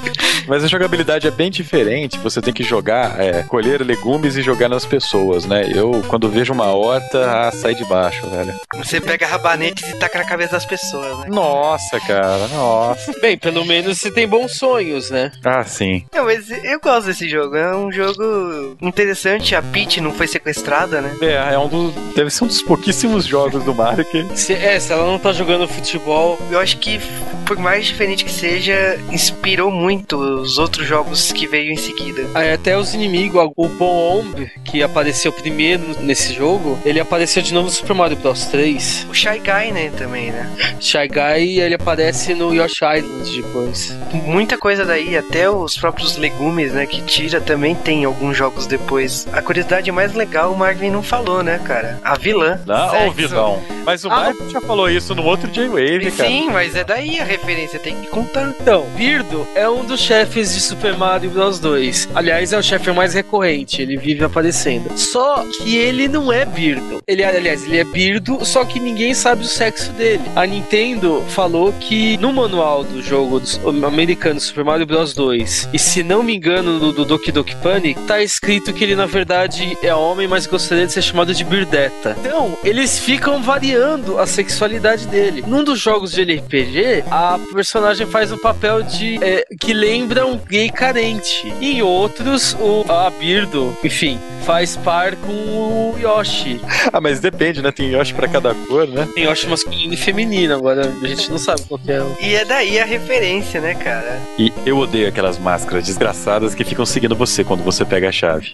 Mas a jogabilidade é bem diferente. Você tem que jogar, é, colher legumes e jogar nas pessoas, né? Eu, quando vejo uma horta, ah, sai de baixo, velho. Você pega rabanetes e taca na cabeça das pessoas, né? Nossa, cara, nossa. Bem, pelo menos você tem bons sonhos, né? Ah, sim. Não, mas eu gosto desse jogo. É um jogo interessante. A Peach não foi sequestrada, né? É, é um dos. Deve ser um dos pouquíssimos jogos do Mario que. Se, é, se ela não tá jogando futebol, Eu acho que, por mais diferente que seja, inspirou muito os outros jogos que veio em seguida. aí até os inimigos, o Bomb, que apareceu primeiro nesse jogo, ele apareceu de novo no Super Mario Bros 3. O Shy Guy, né, também, né? Shy Guy, ele aparece no Yoshi Island depois. Muita coisa daí, até os próprios legumes, né, que tira também tem alguns jogos depois. A curiosidade mais legal, o Marvin não falou, né, cara? A vilã. Não, Sexo. ô vilão. Mas o Ah, Mario já falou isso no outro J-Wave, cara. Sim, mas é daí a referência, tem que contar. Então, Birdo é um dos chefes de Super Mario Bros 2. Aliás, é o chefe mais recorrente, ele vive aparecendo. Só que ele não é Birdo. Ele, aliás, ele é Birdo, só que ninguém sabe o sexo dele. A Nintendo falou que no manual do jogo do americano Super Mario Bros 2, e se não me engano no do Doki Doki Panic, tá escrito que ele na verdade é homem, mas gostaria de ser chamado de Birdetta. Então, eles ficam variando a sexualidade dele. Num dos jogos de RPG, a personagem faz um papel de é, que lembra um gay carente. Em outros, o a Birdo, enfim, faz par com o Yoshi. Ah, mas depende, né? Tem Yoshi pra cada cor, né? Tem Yoshi masculino e feminino, agora a gente não sabe qual que é. o- E é daí a referência, né, cara? E eu odeio aquelas máscaras desgraçadas que ficam seguindo você quando você pega a chave.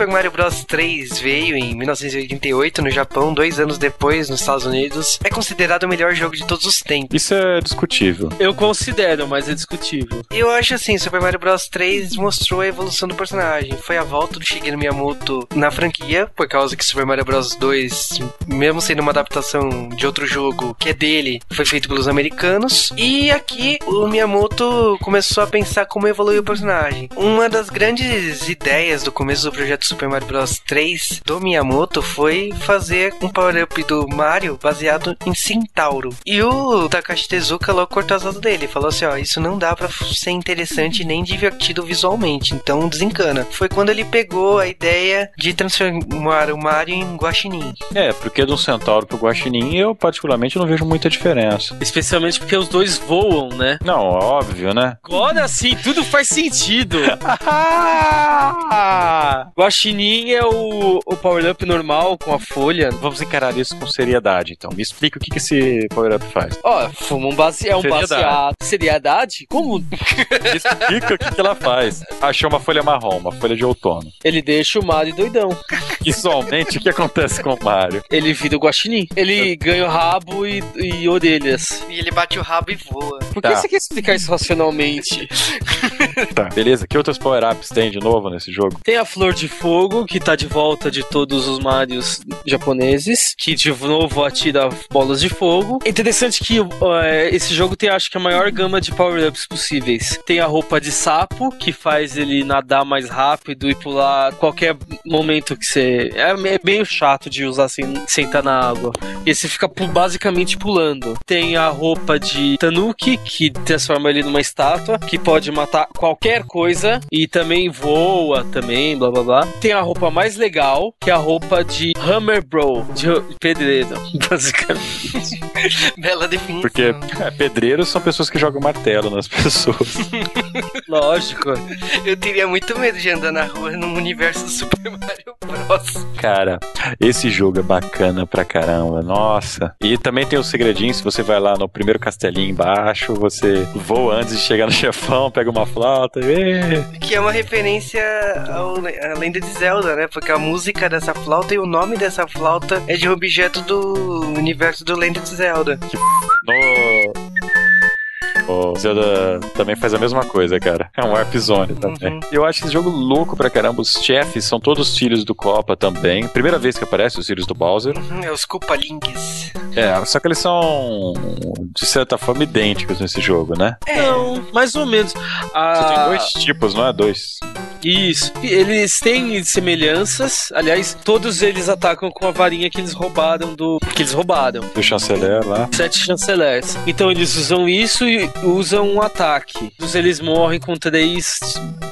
Super Mario Bros 3 veio em 1988 no Japão, dois anos depois nos Estados Unidos. É considerado o melhor jogo de todos os tempos. Isso é discutível. Eu considero, mas é discutível. Eu acho assim, Super Mario Bros 3 mostrou a evolução do personagem. Foi a volta do Shigeru Miyamoto na franquia, por causa que Super Mario Bros 2, mesmo sendo uma adaptação de outro jogo que é dele, foi feito pelos americanos. E aqui o Miyamoto começou a pensar como evoluir o personagem. Uma das grandes ideias do começo do projeto projeto Super Mario Bros 3 do Miyamoto foi fazer um power-up do Mario baseado em Centauro. E o Takashi Tezuka logo cortou as asas dele. Falou assim, ó, isso não dá pra ser interessante nem divertido visualmente, então desencana. Foi quando ele pegou a ideia de transformar o Mario em Guaxinim. É, porque um centauro pro guaxinim eu particularmente não vejo muita diferença. Especialmente porque os dois voam, né? Não, óbvio, né? Agora sim, tudo faz sentido. Guaxinim é o, o power-up normal com a folha. Vamos encarar isso com seriedade, então. Me explica o que, que esse power-up faz. Ó, fuma um base... é um Seriedade. baseado. Seriedade? Como? Me explica o que, que ela faz. Achou uma folha marrom, uma folha de outono. Ele deixa o Mario doidão. Visualmente, o que acontece com o Mario? Ele vira o Guaxinim. Ele ganha o rabo e, e orelhas. E ele bate o rabo e voa. Por Tá. que você quer explicar isso racionalmente? Tá, beleza. Que outros power-ups tem de novo nesse jogo? Tem a Flor de Fogo, que tá de volta de todos os Marios japoneses, que de novo atira bolas de fogo. É interessante que eh, esse jogo tem, acho que, a maior gama de power-ups possíveis. Tem a roupa de sapo, que faz ele nadar mais rápido e pular qualquer momento que você. É, é bem chato de usar sem, estar na água. E você fica basicamente pulando. Tem a roupa de Tanuki, que transforma ele numa estátua, que pode matar qualquer coisa e também voa também, blá blá blá. Tem a roupa mais legal, que é a roupa de Hammer Bro, de pedreiro, basicamente. Bela definição. Porque é, pedreiros são pessoas que jogam martelo nas pessoas. Lógico. Eu teria muito medo de andar na rua no universo do Super Mario Bros. Cara, esse jogo é bacana pra caramba. Nossa. E também tem o segredinho, se você vai lá no primeiro castelinho embaixo, você voa antes de chegar no chefão, pega uma flauta e... Que é uma referência ao, à lenda de Zelda, né? Porque a música dessa flauta e o nome dessa flauta é de um objeto do universo do Lenda de Zelda. No... O Zelda também faz a mesma coisa, cara. É um Warp Zone também. Uhum. Eu acho esse jogo louco pra caramba. Os chefes são todos filhos do Copa também. Primeira vez que aparece os filhos do Bowser. Uhum, é os Koopalinks. É, só que eles são, de certa forma, idênticos nesse jogo, né? É, Não, mais ou menos. Você Ah, tem dois tipos, não é? Dois. Isso. Eles têm semelhanças. Aliás, todos eles atacam com a varinha que eles roubaram do. que eles roubaram. Do chanceler lá. Sete chanceleres. Então eles usam isso e usam um ataque. Todos eles morrem com três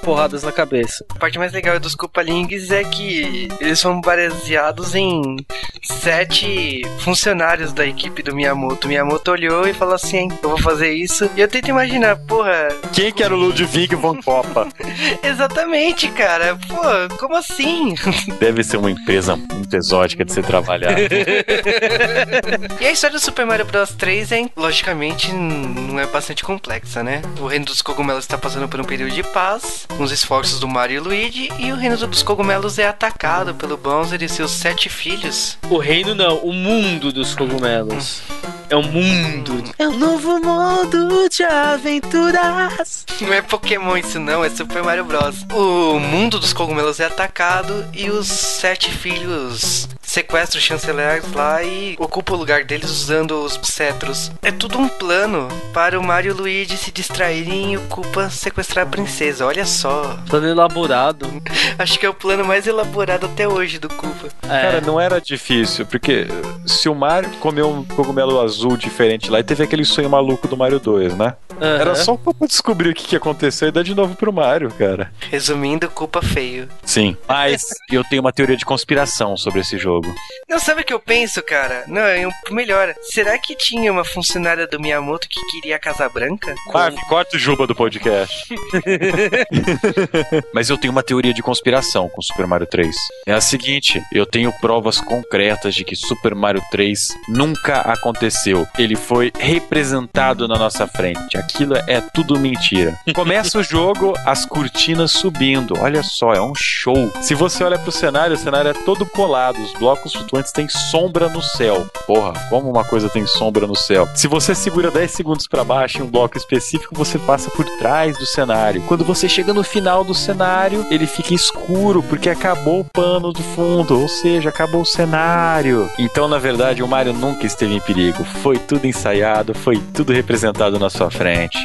porradas na cabeça. a parte mais legal dos Koopalinks é que eles são baseados em sete funcionários da equipe do Miyamoto. O Miyamoto olhou e falou assim: Eu vou fazer isso. E eu tento imaginar, porra, Quem que era o Ludwig von Copa? exatamente, cara. Pô, como assim? Deve ser uma empresa muito exótica de se trabalhar. E a história do Super Mario Bros 3 é, logicamente, não é bastante complexa, né? O reino dos cogumelos está passando por um período de paz, com os esforços do Mario e Luigi, e o reino dos cogumelos é atacado pelo Bowser e seus sete filhos. O reino não, o mundo dos cogumelos. É um mundo. É um novo mundo de aventuras. Não é Pokémon isso não, é Super Mario Bros. O mundo dos cogumelos é atacado e os sete filhos sequestram os chanceleres lá e ocupam o lugar deles usando os cetros. É tudo um plano para o Mario e o Luigi se distraírem e o Koopa sequestrar a princesa. Olha só. Plano elaborado. Acho que é o plano mais elaborado até hoje do Koopa. É. Cara, não era difícil, porque se o Mario comeu um cogumelo azul diferente lá e teve aquele sonho maluco do Mario 2, né? Aham. Era só pra descobrir o que, que aconteceu e dar de novo pro Mario, cara. Resumindo, Koopa feio. Sim. Mas eu tenho uma teoria de conspiração sobre esse jogo. Não, sabe o que eu penso, cara? Não, é um melhor. Será que tinha uma funcionária do Miyamoto que queria a Casa Branca? Ah, corta o juba do podcast. Mas eu tenho uma teoria de conspiração com Super Mario 3. É a seguinte: eu tenho provas concretas de que Super Mario 3 nunca aconteceu. Ele foi representado na nossa frente. Aquilo é tudo mentira. Começa o jogo, as cortinas subindo. Olha só, é um show. Se você olha pro cenário, o cenário é todo colado. Os blocos flutuantes têm sombra no céu. Porra, como uma coisa tem sombra no céu? Se você segura 10 segundos pra baixo em um bloco específico, você passa por trás do cenário. Quando você chega no final do cenário, ele fica escuro porque acabou o pano do fundo, ou seja, acabou o cenário. Então, na verdade, o Mario nunca esteve em perigo. Foi tudo ensaiado, foi tudo representado na sua frente.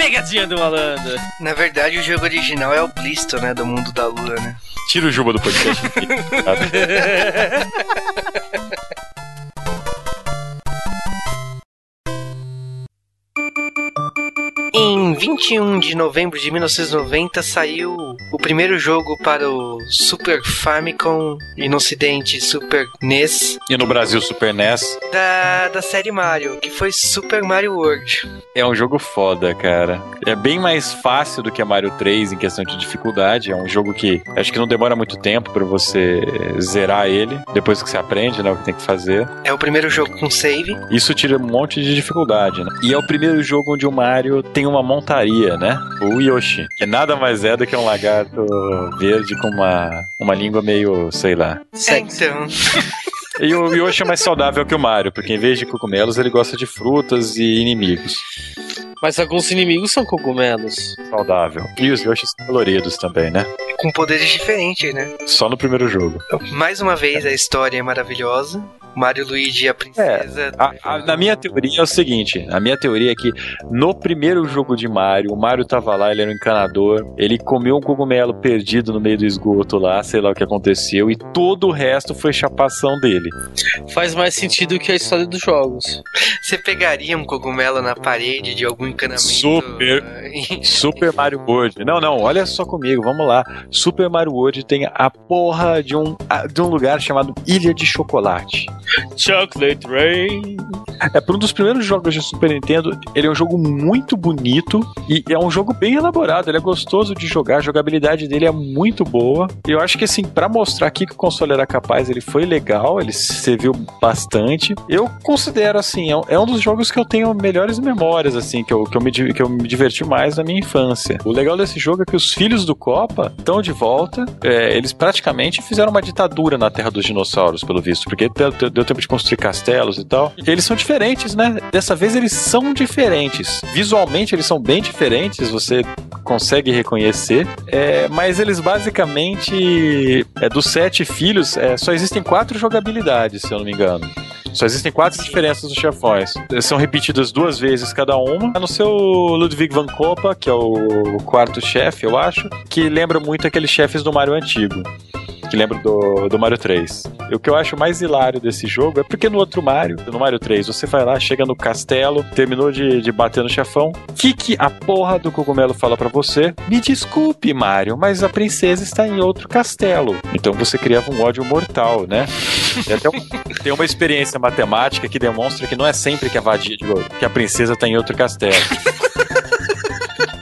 Pegadinha do malandro. Na verdade, o jogo original é o Plisto, né? Do mundo da lua, né? Tira o Juba do podcast. 21 de novembro de 1990 saiu o primeiro jogo para o Super Famicom e no ocidente Super NES e no Brasil, Super NES. da, da série Mario, que foi Super Mario World. É um jogo foda, cara. É bem mais fácil do que a Mario 3 em questão de dificuldade. É um jogo que acho que não demora muito tempo pra você zerar ele, depois que você aprende, né, o que tem que fazer. É o primeiro jogo com save. Isso tira um monte de dificuldade, né? E é o primeiro jogo onde o Mario tem uma né? O Yoshi, que nada mais é do que um lagarto verde com uma, uma língua meio, sei lá. É, então, E o Yoshi é mais saudável que o Mario, porque em vez de cogumelos ele gosta de frutas e inimigos. Mas alguns inimigos são cogumelos. Saudável. E os Yoshis são coloridos também, né? com poderes diferentes, né? Só no primeiro jogo. Mais uma vez, a história é maravilhosa. Mario Luigi e a princesa. A- a- na minha teoria é o seguinte: a minha teoria é que no primeiro jogo de Mario, o Mario tava lá, ele era um encanador, ele comeu um cogumelo perdido no meio do esgoto lá, sei lá o que aconteceu, e todo o resto foi chapação dele. Faz mais sentido que a história dos jogos. Você pegaria um cogumelo na parede de algum encanamento? Super. Super Mario World. Não, não, olha só comigo, vamos lá. Super Mario World tem a porra de um, de um lugar chamado Ilha de Chocolate. Chocolate Rain. É por um dos primeiros jogos de Super Nintendo. Ele é um jogo muito bonito e é um jogo bem elaborado. Ele é gostoso de jogar, a jogabilidade dele é muito boa. Eu acho que assim, pra mostrar aqui que o console era capaz, ele foi legal, ele serviu bastante. Eu considero assim, é um- é dos jogos que eu tenho melhores memórias assim, que eu, que eu, me, que eu me diverti mais na minha infância. O legal desse jogo é que os filhos do Copa estão de volta. É, eles praticamente fizeram uma ditadura na Terra dos Dinossauros, pelo visto, porque deu, tempo de construir castelos e tal. Eles são diferentes, né? Dessa vez eles são diferentes. Visualmente eles são bem diferentes, você consegue reconhecer. É, mas eles basicamente, é, dos sete filhos, é, só existem quatro jogabilidades, se eu não me engano. Só existem quatro diferenças dos chefões. São repetidas duas vezes cada uma. No seu Ludwig van Koppa, que é o quarto chefe, eu acho, que lembra muito aqueles chefes do Mario antigo. Que lembra do, do Mario 3. E o que eu acho mais hilário desse jogo é porque no outro Mario, no Mario 3, você vai lá, chega no castelo, terminou de, de bater no chefão. O que, que a porra do cogumelo fala pra você? Me desculpe, Mario, mas a princesa está em outro castelo. Então você criava um ódio mortal, né? Tem até um- tem uma experiência matemática que demonstra que não é sempre que a vadia, que a princesa está em outro castelo.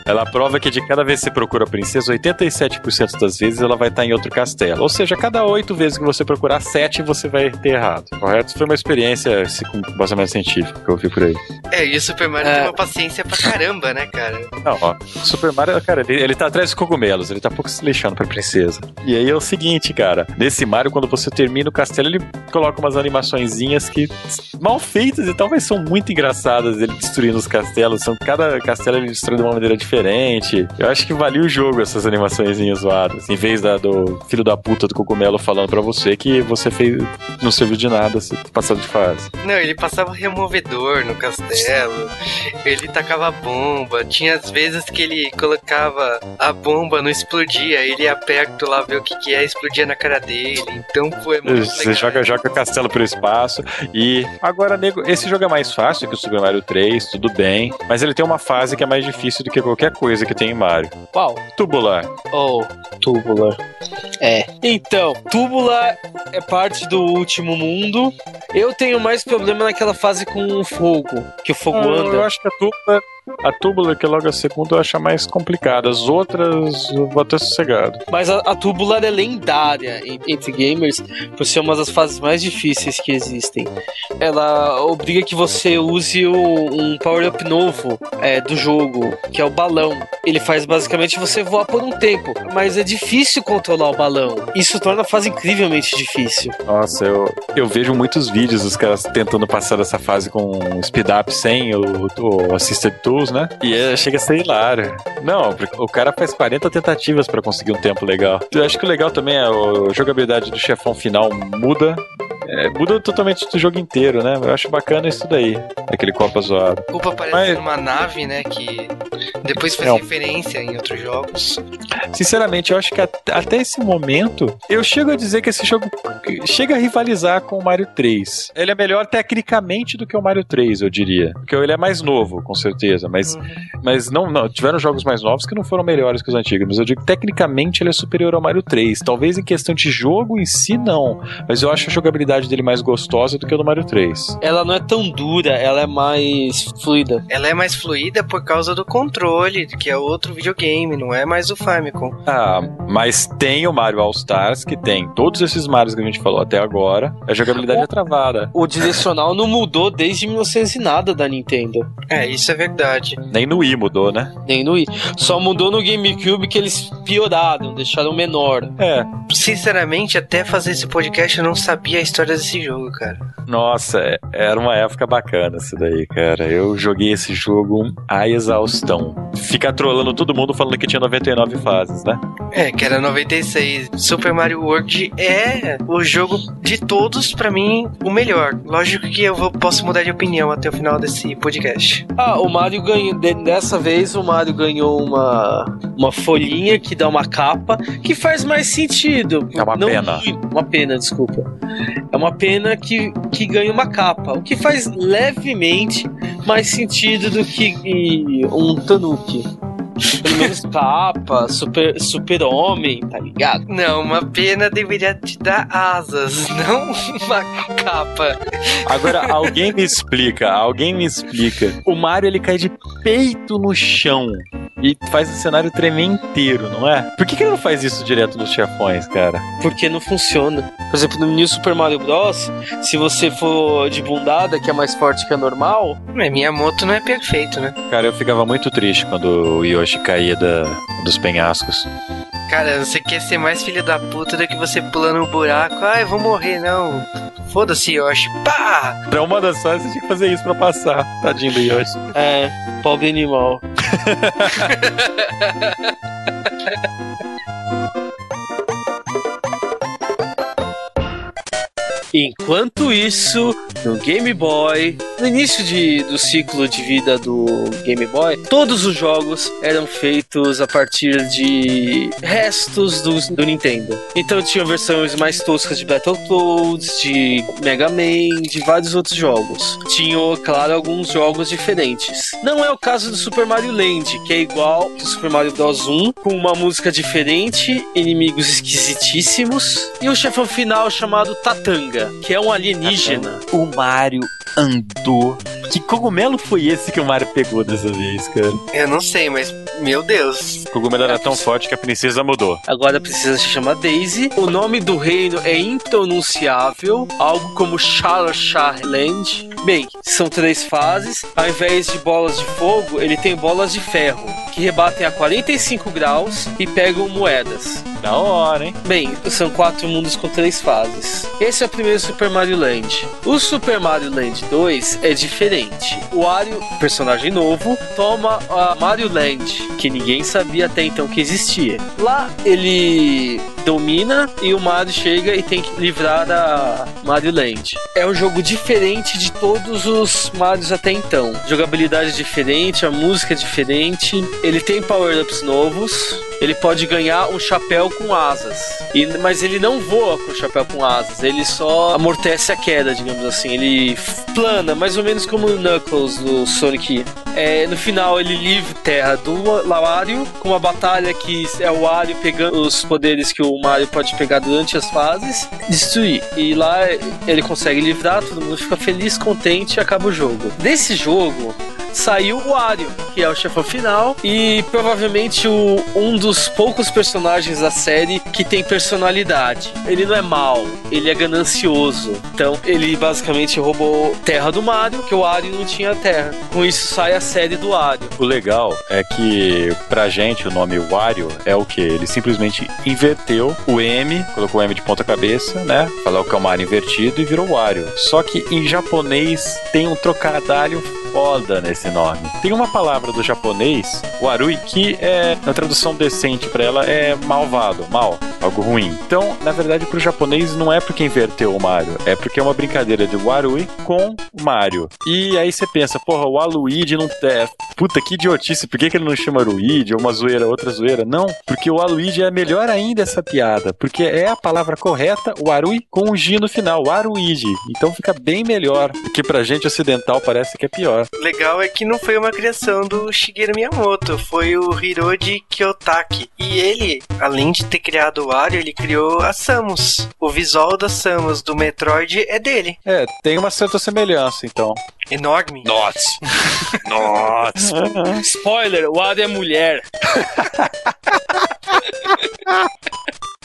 Ela prova que de cada vez que você procura a princesa, 87% das vezes ela vai estar em outro castelo. Ou seja, cada oito vezes que você procurar, sete você vai ter errado. Correto? Foi uma experiência com basamento científico que eu vi por aí. É, e o Super Mario É. tem uma paciência pra caramba, né, cara? Não, ó. Super Mario, cara, ele, ele tá atrás dos cogumelos, ele tá pouco se lixando pra princesa. E aí é o seguinte, cara. Nesse Mario, quando você termina o castelo, ele coloca umas animaçõezinhas que mal feitas e talvez são muito engraçadas, ele destruindo os castelos. São, cada castelo ele destrói de uma maneira diferente. Eu acho que valia o jogo essas animaçõezinhas zoadas. Em vez da, do filho da puta do cogumelo falando pra você que você fez. não serviu de nada se passando de fase. Não, ele passava removedor no castelo, ele tacava bomba, tinha as vezes que ele colocava a bomba, não explodia, ele ia perto lá ver o que que é, explodia na cara dele, então foi muito Você legal. joga, joga castelo pelo espaço. E agora, nego, esse jogo é mais fácil que o Super Mario 3, tudo bem. Mas ele tem uma fase que é mais difícil do que qualquer coisa que tem em Mario. Qual? Tubular. Oh, Túbula. É. Então, Túbula é parte do último mundo. Eu tenho mais problema naquela fase com o fogo, que o fogo Eu anda. acho que a Tubular, a Tubular, que é logo a segunda, eu acho a mais complicada. As outras, eu vou até sossegado. Mas a, a Tubular é lendária en- entre gamers por ser uma das fases mais difíceis que existem. Ela obriga que você use o- um power-up novo é, do jogo, que é o balão. Ele faz basicamente você voar por um tempo, mas é difícil controlar o balão. Isso torna a fase incrivelmente difícil. Nossa, eu, eu vejo muitos vídeos dos caras tentando passar dessa fase com speed up sem o, o Assisted Né? E é, chega a ser hilário. Não, o cara faz 40 tentativas pra conseguir um tempo legal. Eu acho que o legal também é a jogabilidade do chefão final muda. É, muda totalmente do jogo inteiro, né? Eu acho bacana isso daí. Aquele copa zoado. O Culpa aparece Mas- numa nave, né? Que depois faz É referência em outros jogos. Sinceramente, eu acho que at- até esse momento, eu chego a dizer que esse jogo chega a rivalizar com o Mario 3. Ele é melhor tecnicamente do que o Mario 3, eu diria. Porque ele é mais novo, com certeza. Mas, mas não, não. Tiveram jogos mais novos que não foram melhores que os antigos. Mas eu digo que tecnicamente ele é superior ao Mario 3. Talvez em questão de jogo em si, não. Mas eu acho a jogabilidade dele mais gostosa do que a do Mario 3. Ela não é tão dura, ela é mais fluida. Ela é mais fluida por causa do controle, que é outro videogame, não é mais o Famicom. Ah, mas tem o Mario All Stars, que tem todos esses Marios que a gente falou até agora. A jogabilidade O- é travada. O direcional não mudou desde 1900 e nada da Nintendo. É, isso é verdade. Nem no Wii mudou, né? Nem no Wii. Só mudou no GameCube que eles pioraram, deixaram menor. É. Sinceramente, até fazer esse podcast eu não sabia a história desse jogo, cara. Nossa, é- era uma época bacana isso daí, cara. Eu joguei esse jogo a exaustão. Ficar trolando todo mundo falando que tinha 99 fases, né? É, que era 96. Super Mario World é o jogo de todos, pra mim, o melhor. Lógico que eu vou, posso mudar de opinião até o final desse podcast. Ah, o Mario ganhou. de- Dessa vez o Mario ganhou uma, uma folhinha que dá uma capa que faz mais sentido. É uma Não pena. uma pena, desculpa. É uma pena que, que ganha uma capa. O que faz levemente mais sentido do que um Tanuki. Pelo menos capa, super, super homem, tá ligado? Não, uma pena deveria te dar asas, não uma capa. Agora, alguém me explica, alguém me explica. O Mario, ele cai de peito no chão e faz o cenário tremer inteiro, não é? Por que, que ele não faz isso direto nos chefões, cara? Porque não funciona. Por exemplo, no New Super Mario Bros., se você for de bundada, que é mais forte que a normal, É, minha moto não é perfeito, né? Cara, eu ficava muito triste quando o Yoshi caía da, dos penhascos. Cara, você quer ser mais filho da puta do que você pulando um buraco. Ai, eu vou morrer, não. Foda-se, Yoshi. Pá! Pra uma das fases, você tinha que fazer isso pra passar. Tadinho do Yoshi. é pobre animal. Enquanto isso, no Game Boy, no início de- do ciclo de vida do Game Boy, todos os jogos eram feitos a partir de restos do, do Nintendo. Então tinha versões mais toscas de Battletoads, de Mega Man, de vários outros jogos. Tinham, claro, alguns jogos diferentes. Não é o caso do Super Mario Land, que é igual ao Super Mario Bros 1, com uma música diferente, inimigos esquisitíssimos e um chefão final chamado Tatanga, que é um alienígena. O Mario andou. Que cogumelo foi esse que o Mario pegou dessa vez, cara? Eu não sei, mas meu Deus. O cogumelo era tão forte que a princesa mudou. Agora precisa se chamar Daisy. O nome do reino é impronunciável, algo como Shalashar Land. Bem, são três fases. Ao invés de bolas de fogo, ele tem bolas de ferro, que rebatem a 45 graus e pegam moedas. Da hora, hein? Bem, são quatro mundos com três fases. Esse é o primeiro Super Mario Land. O Super Mario Land 2 é diferente. O Wario, personagem novo, toma a Mario Land, que ninguém sabia até então que existia. Lá ele domina e o Mario chega e tem que livrar a Mario Land. É um jogo diferente de todos os Marios até então. Jogabilidade diferente, a música é diferente. Ele tem power-ups novos. Ele pode ganhar um chapéu com asas. E, mas ele não voa com o chapéu com asas. Ele só amortece a queda, digamos assim. Ele plana, mais ou menos como o Knuckles do Sonic. É, no final ele livra a terra do Wario com uma batalha que é o Wario pegando os poderes que o Mario pode pegar durante as fases, destruir. E lá ele consegue livrar, todo mundo fica feliz, contente e acaba o jogo. Desse jogo saiu o Wario, que é o chefão final, e provavelmente o, um dos poucos personagens da série que tem personalidade. Ele não é mau, ele é ganancioso. Então ele basicamente roubou terra do Mario, que o Wario não tinha terra. Com isso sai a série do Wario. O legal é que, pra gente, o nome Wario é o que? Ele simplesmente inverteu o M, colocou o M de ponta cabeça, né? Falou que é o Mario invertido e virou Wario. Só que em japonês tem um trocadilho foda nesse esse nome. Tem uma palavra do japonês, warui, que é, na tradução decente para ela, é malvado, mal, algo ruim. Então, na verdade, pro japonês não é porque inverteu o Mario, é porque é uma brincadeira de warui com Mario. E aí você pensa, porra, o Aluigi não. É, puta, que idiotice, por que, que ele não chama Luigi uma zoeira, outra zoeira? Não, porque o Aluigi é melhor ainda essa piada, porque é a palavra correta, o Arui com o G no final, Aruigi. Então fica bem melhor, o que pra gente ocidental parece que é pior. Legal é que não foi uma criação do Shigeru Miyamoto, foi o Hiroji E ele, além de ter criado o Wario, ele criou a Samus. O visual da Samus do Metroid é dele. É, tem uma certa semelhança, então. Enorme. Nossa. Nossa. Spoiler, o Wario é mulher.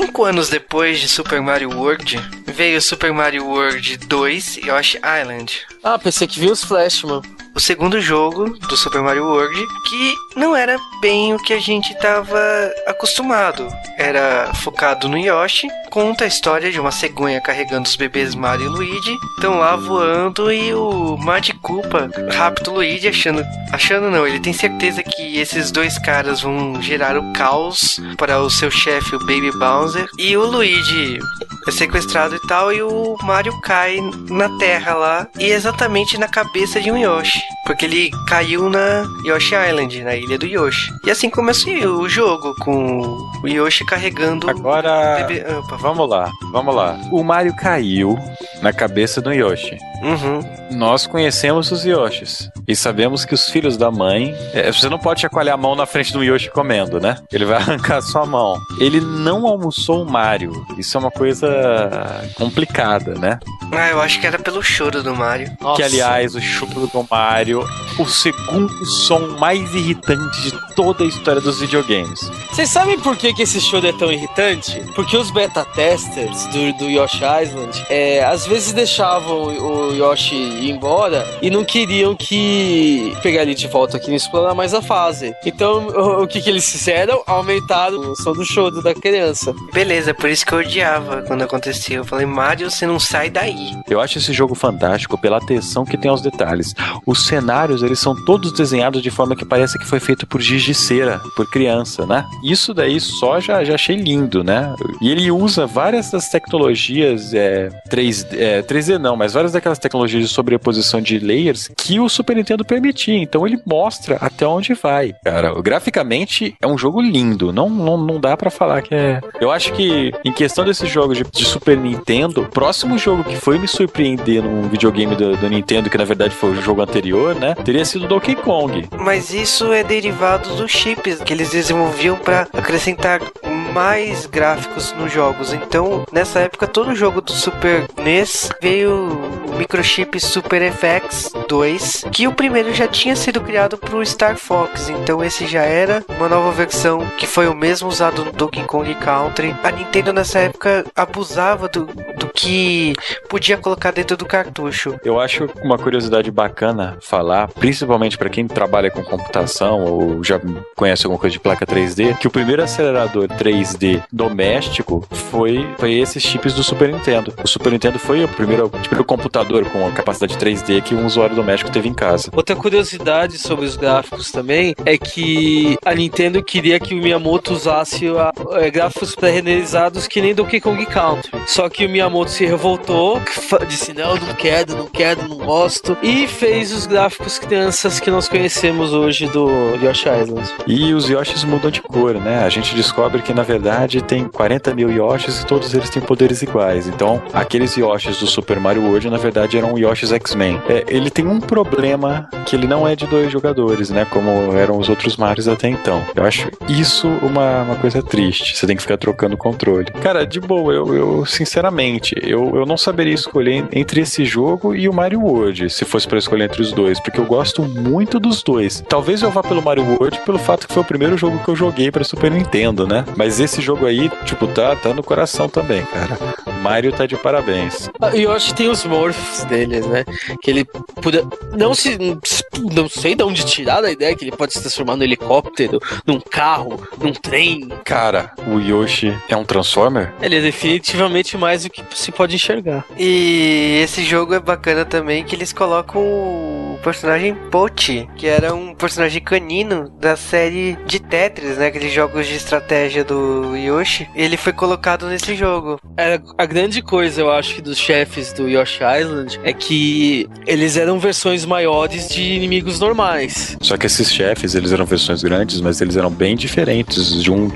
Cinco anos depois de Super Mario World, veio Super Mario World 2 Yoshi Island. Ah, pensei que viu os Flash, mano. O segundo jogo do Super Mario World, que não era bem o que a gente estava acostumado. Era focado no Yoshi, conta a história de uma cegonha carregando os bebês Mario e Luigi, estão lá voando e o Mad Koopa rapta o Luigi achando, achando não, ele tem certeza que esses dois caras vão gerar o caos para o seu chefe, o Baby Bowser, e o Luigi é sequestrado e tal, e o Mario cai na terra lá, e exatamente na cabeça de um Yoshi. Porque ele caiu na Yoshi Island, na ilha do Yoshi. E assim começou o jogo, com o Yoshi carregando. Agora. Bebê... Opa. Vamos lá, vamos lá. O Mario caiu na cabeça do Yoshi. Uhum. Nós conhecemos os Yoshis e sabemos que os filhos da mãe. é, você não pode chacoalhar a mão na frente do Yoshi comendo, né? Ele vai arrancar a sua mão. Ele não almoçou o Mario. Isso é uma coisa complicada, né? Ah, eu acho que era pelo choro do Mario. Nossa. Que, aliás, o choro do Mario, o segundo som mais irritante de toda a história dos videogames. Vocês sabem por que, que esse choro é tão irritante? Porque os beta testers do, do Yoshi Island é, às vezes deixavam o Yoshi ir embora e não queriam que pegar ele de volta aqui e explorar mais a fase. Então o, o que, que eles fizeram? Aumentaram o som do choro da criança. Beleza, por isso que eu odiava quando acontecia. Eu falei, Mario, você não sai daí. Eu acho esse jogo fantástico pela atenção que tem aos detalhes. Os cenários, eles são todos desenhados de forma que parece que foi feito por giz de cera, por criança, né? Isso daí só já, já achei lindo, né? E ele usa várias das tecnologias é, 3, é, 3D não, mas várias daquelas tecnologias de sobreposição de layers que o Super Nintendo permitia. Então ele mostra até onde vai. Cara, graficamente é um jogo lindo. Não, não, não dá pra falar que é. Eu acho que em questão desses jogos de, de Super Nintendo, o próximo jogo que foi me surpreender num videogame do, do Nintendo, que na verdade foi o jogo anterior, né? Teria sido Donkey Kong. Mas isso é derivado dos chips que eles desenvolviam para acrescentar mais gráficos nos jogos. Então, nessa época, todo jogo do Super NES veio o microchip Super FX 2, que o primeiro já tinha sido criado para o Star Fox. Então, esse já era uma nova versão que foi o mesmo usado no Donkey Kong Country. A Nintendo nessa época abusava do, do que podia colocar dentro do cartucho. Eu acho uma curiosidade bacana falar, principalmente para quem trabalha com computação ou já conhece alguma coisa de placa 3D, que o primeiro acelerador 3D doméstico foi, foi esses chips do Super Nintendo. O Super Nintendo foi o primeiro, o primeiro computador com a capacidade 3D que um usuário doméstico teve em casa. Outra curiosidade sobre os gráficos também é que a Nintendo queria que o Miyamoto usasse a- é, gráficos pré-renderizados que nem Donkey Kong Country. Só que o Miyamoto se revoltou, disse não, não quero, não quero, não gosto, e fez os gráficos crianças que nós conhecemos hoje do Yoshi Island. E os Yoshis mudam de cor, né? A gente descobre que na verdade tem 40 mil Yoshis e todos eles têm poderes iguais. Então, aqueles Yoshis do Super Mario World na verdade eram Yoshis X-Men. É, ele tem um problema que ele não é de dois jogadores, né? Como eram os outros Marios até então. Eu acho isso uma, uma coisa triste. Você tem que ficar trocando controle. Cara, de boa, eu, eu sinceramente, eu, eu não saberia escolher entre esse jogo e o Mario World, se fosse pra escolher entre os dois, porque eu gosto muito dos dois. Talvez eu vá pelo Mario World pelo fato que foi o primeiro jogo que eu joguei pra Super Nintendo, né? Mas Esse jogo aí, tipo, tá, tá no coração também, cara. Mario tá de parabéns. Ah, E eu acho que tem os morphs deles, né? Que ele podia. Não se. Não sei de onde tirar a ideia que ele pode se transformar num helicóptero, num carro, num trem. Cara, o Yoshi é um Transformer? Ele é definitivamente mais do que se pode enxergar. E esse jogo é bacana também que eles colocam o personagem Pochi, que era um personagem canino da série de Tetris, né? Aqueles jogos de estratégia do Yoshi. Ele foi colocado nesse jogo. É, a grande coisa, eu acho, que dos chefes do Yoshi Island é que eles eram versões maiores de inimigos normais. Só que esses chefes, eles eram versões grandes, mas eles eram bem diferentes de um,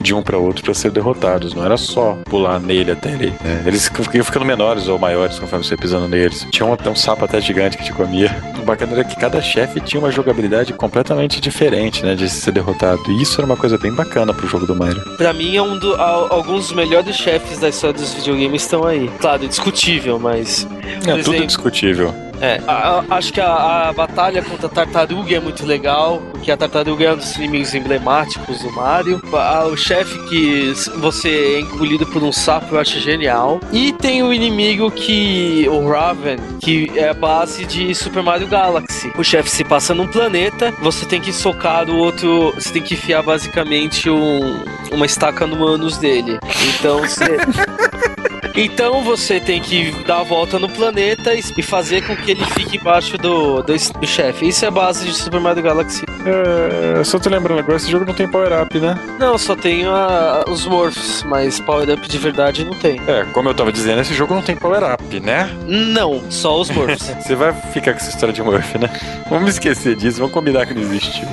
de um para outro para ser derrotados. Não era só pular nele até ele. né? Eles iam ficando menores ou maiores conforme você ia pisando neles. Tinha um, até um sapo até gigante que te comia. O bacana era que cada chefe tinha uma jogabilidade completamente diferente, né? De ser derrotado. E isso era uma coisa bem bacana pro jogo do Mario. Pra mim, é um do, a- alguns dos melhores chefes da história dos videogames estão aí. Claro, discutível, mas. É Por tudo exemplo- discutível. É, a- a- acho que a, a batalha contra a tartaruga é muito legal, porque a tartaruga é um dos inimigos emblemáticos do Mario. A- o chefe que você é engolido por um sapo eu acho genial. E tem o inimigo que. o Raven, que é a base de Super Mario Galaxy. O chefe se passa num planeta, você tem que socar o outro. Você tem que enfiar basicamente um- uma estaca no ânus dele. Então você. Então você tem que dar a volta no planeta e fazer com que ele fique embaixo do, do, do chefe. Isso é a base de Super Mario Galaxy. É, só te lembrando agora, esse jogo não tem power-up, né? Não, só tem a- os morphs, mas power-up de verdade não tem. É, como eu tava dizendo, esse jogo não tem power-up, né? Não, só os morphs. Você vai ficar com essa história de Murphy, né? Vamos esquecer disso, vamos combinar que não existiu.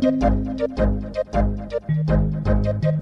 Thank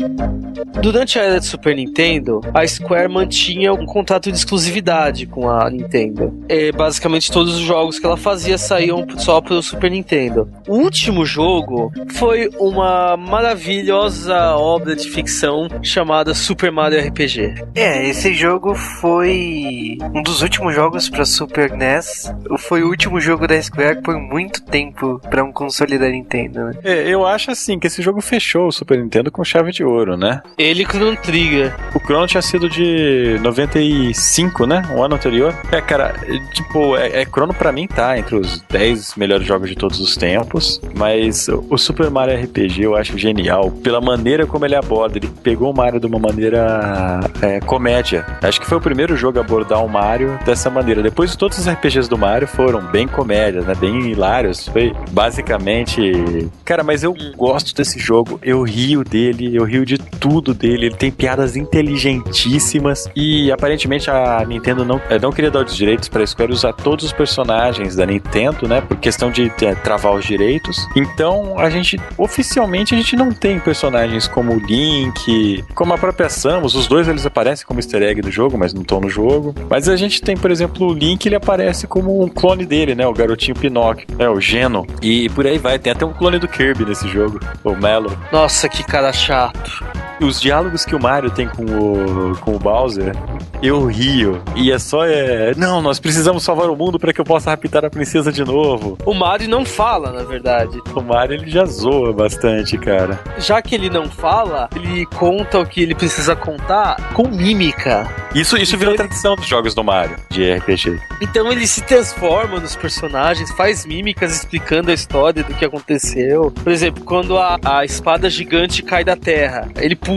you. Durante a era do Super Nintendo, a Square mantinha um contrato de exclusividade com a Nintendo. É, basicamente, todos os jogos que ela fazia saíam só pro Super Nintendo. O último jogo foi uma maravilhosa obra de ficção chamada Super Mario RPG. É, esse jogo foi um dos últimos jogos para Super NES. Foi o último jogo da Square por muito tempo para um console da Nintendo. né? É, eu acho assim que esse jogo fechou o Super Nintendo com chave de ouro, né? Ele e Chrono Trigger. O Chrono tinha sido de 95, né? Um ano anterior. É, cara, tipo, é, é Chrono pra mim tá entre os 10 melhores jogos de todos os tempos. Mas o o Super Mario RPG eu acho genial pela maneira como ele aborda. Ele pegou o Mario de uma maneira é, comédia. Acho que foi o primeiro jogo a abordar o Mario dessa maneira. Depois todos os RPGs do Mario foram bem comédias, né? Bem hilários. Foi basicamente. Cara, mas eu gosto desse jogo. Eu rio dele, eu rio de tudo dele. Ele tem piadas inteligentíssimas. E aparentemente a Nintendo não, eh, não queria dar os direitos pra Square usar todos os personagens da Nintendo, né? Por questão de eh, travar os direitos. Então a gente, oficialmente, a gente não tem personagens como Link, como a própria Samus. Os dois eles aparecem como easter egg do jogo, mas não estão no jogo. Mas a gente tem, por exemplo, o Link, ele aparece como um clone dele, né? O garotinho Pinóquio, é o Geno. E por aí vai. Tem até um clone do Kirby nesse jogo, o Mello. Nossa, que cara chato. Os diálogos que o Mario tem com o, com o Bowser, eu rio. E é só, é... Não, nós precisamos salvar o mundo para que eu possa raptar a princesa de novo. O Mario não fala, na verdade. O Mario, ele já zoa bastante, cara. Já que ele não fala, ele conta o que ele precisa contar com mímica. Isso, isso virou tradição dos jogos do Mario, de RPG. Então ele se transforma nos personagens, faz mímicas explicando a história do que aconteceu. Por exemplo, quando a, a espada gigante cai da terra, ele pula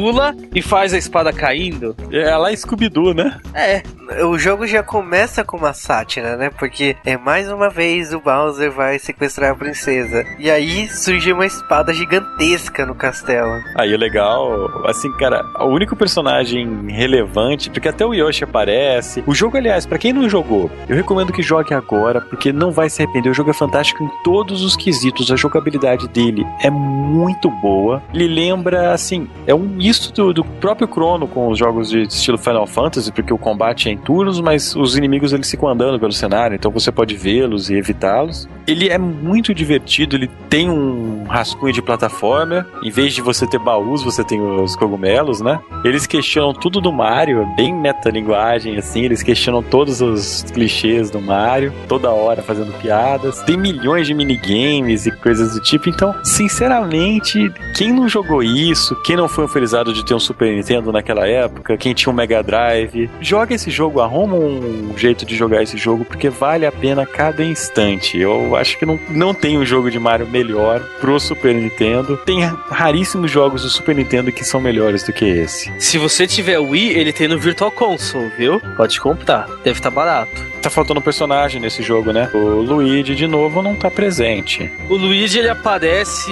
e faz a espada caindo. É lá Scooby-Doo, né? É, O jogo já começa com uma sátira, né? Porque é mais uma vez o Bowser vai sequestrar a princesa. E aí surge uma espada gigantesca no castelo. Aí o legal, assim, cara, o único personagem relevante, porque até o Yoshi aparece. O jogo, aliás, pra quem não jogou, eu recomendo que jogue agora, porque não vai se arrepender. O jogo é fantástico em todos os quesitos. A jogabilidade dele é muito boa. Ele lembra, assim, é um misto do, do próprio Chrono com os jogos de estilo Final Fantasy, porque o combate é em turnos, mas os inimigos eles ficam andando pelo cenário, então você pode vê-los e evitá-los. Ele é muito divertido, ele tem um rascunho de plataforma, em vez de você ter baús, você tem os cogumelos, né? Eles questionam tudo do Mario, é bem metalinguagem, assim, eles questionam todos os clichês do Mario, toda hora fazendo piadas. Tem milhões de minigames e coisas do tipo, então, sinceramente, quem não jogou isso, quem não foi de ter um Super Nintendo naquela época, quem tinha um Mega Drive, joga esse jogo, arruma um jeito de jogar esse jogo, porque vale a pena cada instante. Eu acho que não, não tem um jogo de Mario melhor pro Super Nintendo. Tem raríssimos jogos do Super Nintendo que são melhores do que esse. Se você tiver Wii, ele tem no Virtual Console, viu? Pode comprar. Deve estar tá barato. Tá faltando um personagem nesse jogo, né? O Luigi, de novo, não tá presente. O Luigi, ele aparece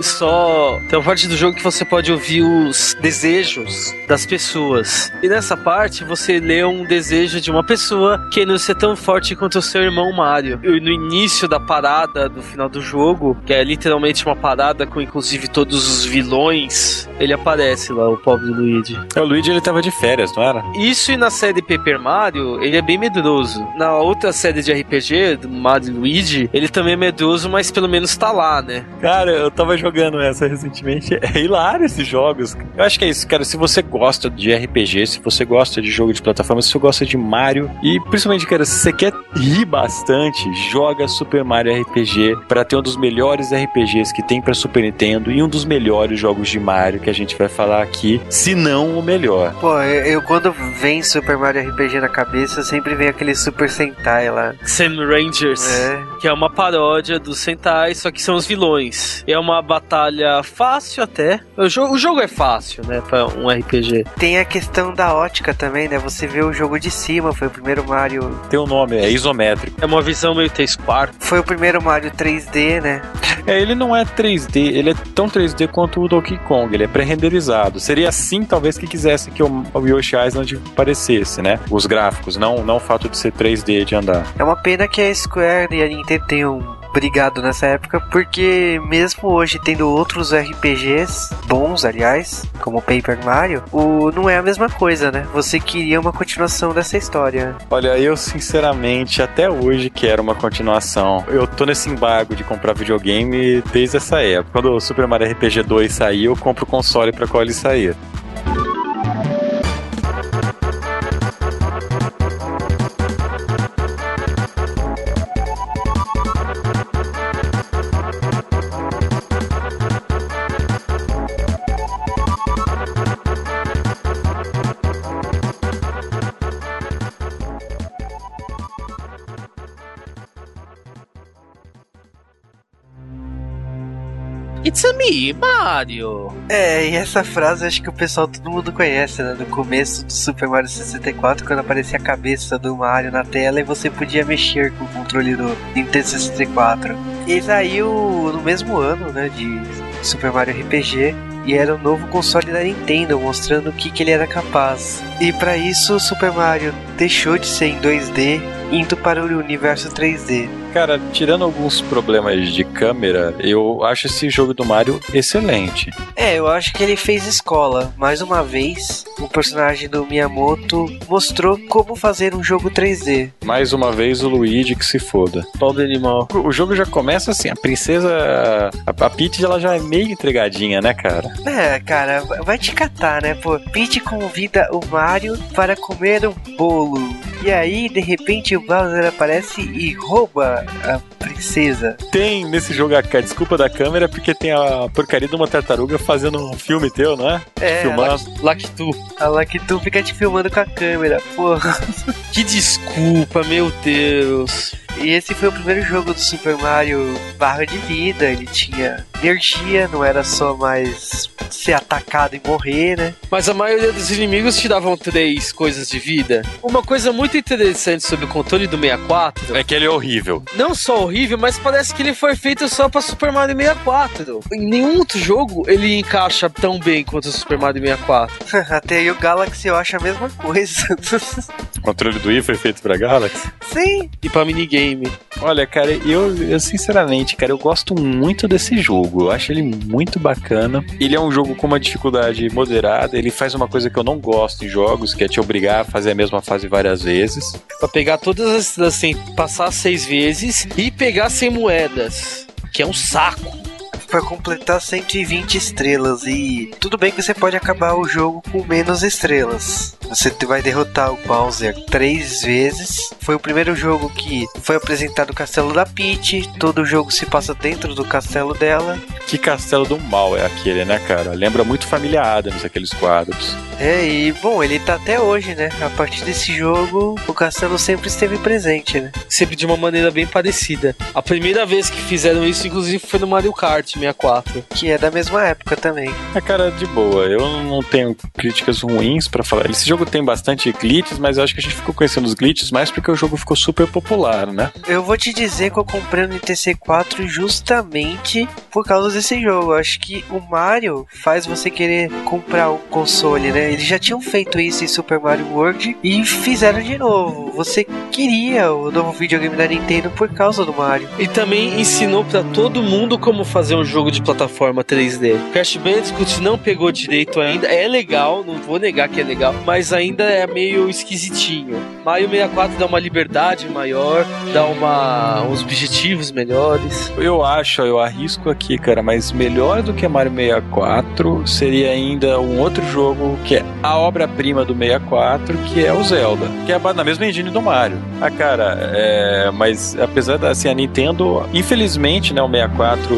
só. Tem uma parte do jogo que você pode ouvir os desejos das pessoas. E nessa parte, você lê um desejo de uma pessoa que não ser tão forte quanto o seu irmão Mario. E no início da parada, do final do jogo, que é literalmente uma parada com inclusive todos os vilões, ele aparece lá, o pobre Luigi. É, o Luigi, ele tava de férias, não era? Isso e na série Paper Mario, ele é bem medroso na outra série de RPG, do Mario Luigi, ele também é medroso, mas pelo menos tá lá, né? Cara, eu tava jogando essa recentemente. É hilário esses jogos. Eu acho que é isso, cara. Se você gosta de RPG, se você gosta de jogo de plataforma, se você gosta de Mario e principalmente, cara, se você quer rir bastante, joga Super Mario RPG para ter um dos melhores RPGs que tem para Super Nintendo e um dos melhores jogos de Mario que a gente vai falar aqui, se não o melhor. Pô, eu, eu quando vem Super Mario RPG na cabeça, sempre vem aquele Super Sentai lá. Sen Rangers. É. Que é uma paródia dos Sentai, só que são os vilões. É uma batalha fácil até. O jogo, o jogo é fácil, né? Pra um RPG. Tem a questão da ótica também, né? Você vê o jogo de cima, foi o primeiro Mario. Tem o um nome, é isométrico. É uma visão meio T-Square. Foi o primeiro Mario 3D, né? É, ele não é 3D, ele é tão 3D quanto o Donkey Kong, ele é pré-renderizado. Seria assim, talvez, que quisesse que o Yoshi Island parecesse, né? Os gráficos, não, não o fato de ser 3D de andar. É uma pena que a Square e a Nintendo tenham brigado nessa época, porque mesmo hoje tendo outros RPGs bons, aliás, como Paper Mario, o não é a mesma coisa, né? Você queria uma continuação dessa história. Olha, eu sinceramente até hoje quero uma continuação. Eu tô nesse embargo de comprar videogame desde essa época. Quando o Super Mario RPG 2 sair, eu compro o console para qual ele sair. It's a me, Mario. É, e essa frase acho que o pessoal todo mundo conhece, né? No começo do Super Mario 64, quando aparecia a cabeça do Mario na tela e você podia mexer com o controle do Nintendo 64. E saiu no mesmo ano, né? De Super Mario RPG e era o novo console da Nintendo, mostrando o que, que ele era capaz. E para isso, o Super Mario deixou de ser em 2D, indo para o universo 3D. Cara, tirando alguns problemas de câmera, eu acho esse jogo do Mario excelente. É, eu acho que ele fez escola. Mais uma vez, o personagem do Miyamoto mostrou como fazer um jogo 3D. Mais uma vez, o Luigi que se foda. Pobre animal. O jogo já começa assim, a princesa. A, a Peach ela já é meio entregadinha, né, cara? É, cara, vai te catar, né? Pô, Peach convida o Mario para comer um bolo. E aí, de repente, o Bowser aparece e rouba a princesa. Tem nesse jogo a, a desculpa da câmera porque tem a porcaria de uma tartaruga fazendo um filme teu, não é? É, Filmando. Lactu. A Lactu fica te filmando com a câmera, porra. Que desculpa, meu Deus. E esse foi o primeiro jogo do Super Mario barra de vida. Ele tinha energia, não era só mais ser atacado e morrer, né? Mas a maioria dos inimigos te davam três coisas de vida. Uma coisa muito interessante sobre o controle do 64 é que ele é horrível. Não só horrível, mas parece que ele foi feito só para Super Mario 64. Em nenhum outro jogo ele encaixa tão bem quanto o Super Mario 64. Até aí o Galaxy eu acho a mesma coisa. O controle do Wii foi feito pra Galaxy? Sim. E pra minigame. Olha, cara, eu, eu sinceramente, cara, eu gosto muito desse jogo. Eu acho ele muito bacana. Ele é um jogo com uma dificuldade moderada. Ele faz uma coisa que eu não gosto em jogos, que é te obrigar a fazer a mesma fase várias vezes. Pra pegar todas as estrelas sem passar seis vezes e pegar sem moedas. Que é um saco. Pra completar 120 estrelas. E tudo bem que você pode acabar o jogo com menos estrelas. Você vai derrotar o Bowser três vezes. Foi o primeiro jogo que foi apresentado o castelo da Peach. Todo o jogo se passa dentro do castelo dela. Que castelo do mal é aquele, né, cara? Lembra muito Família Adams, aqueles quadros. É, e bom, ele tá até hoje, né? A partir desse jogo, o castelo sempre esteve presente, né? Sempre de uma maneira bem parecida. A primeira vez que fizeram isso, inclusive, foi no Mario Kart 64. Que é da mesma época também. É, cara, de boa. Eu não tenho críticas ruins pra falar. Esse jogo tem bastante glitches, mas eu acho que a gente ficou conhecendo os glitches mais porque o jogo ficou super popular, né? Eu vou te dizer que eu comprei no TC4 justamente por causa desse jogo. Eu acho que o Mario faz você querer comprar um console, né? Eles já tinham feito isso em Super Mario World e fizeram de novo. Você queria o novo videogame da Nintendo por causa do Mario. E também ensinou pra todo mundo como fazer um jogo de plataforma 3D. Crash Bandicoot não pegou direito ainda. É legal, não vou negar que é legal, mas ainda é meio esquisitinho. Mario 64 dá uma liberdade maior, dá uma uns objetivos melhores. Eu acho, eu arrisco aqui, cara, mas melhor do que Mario 64 seria ainda um outro jogo que é a obra-prima do 64, que é o Zelda, que é na mesma engine do Mario. Ah, cara, é, mas apesar da assim, a Nintendo, infelizmente, né, o 64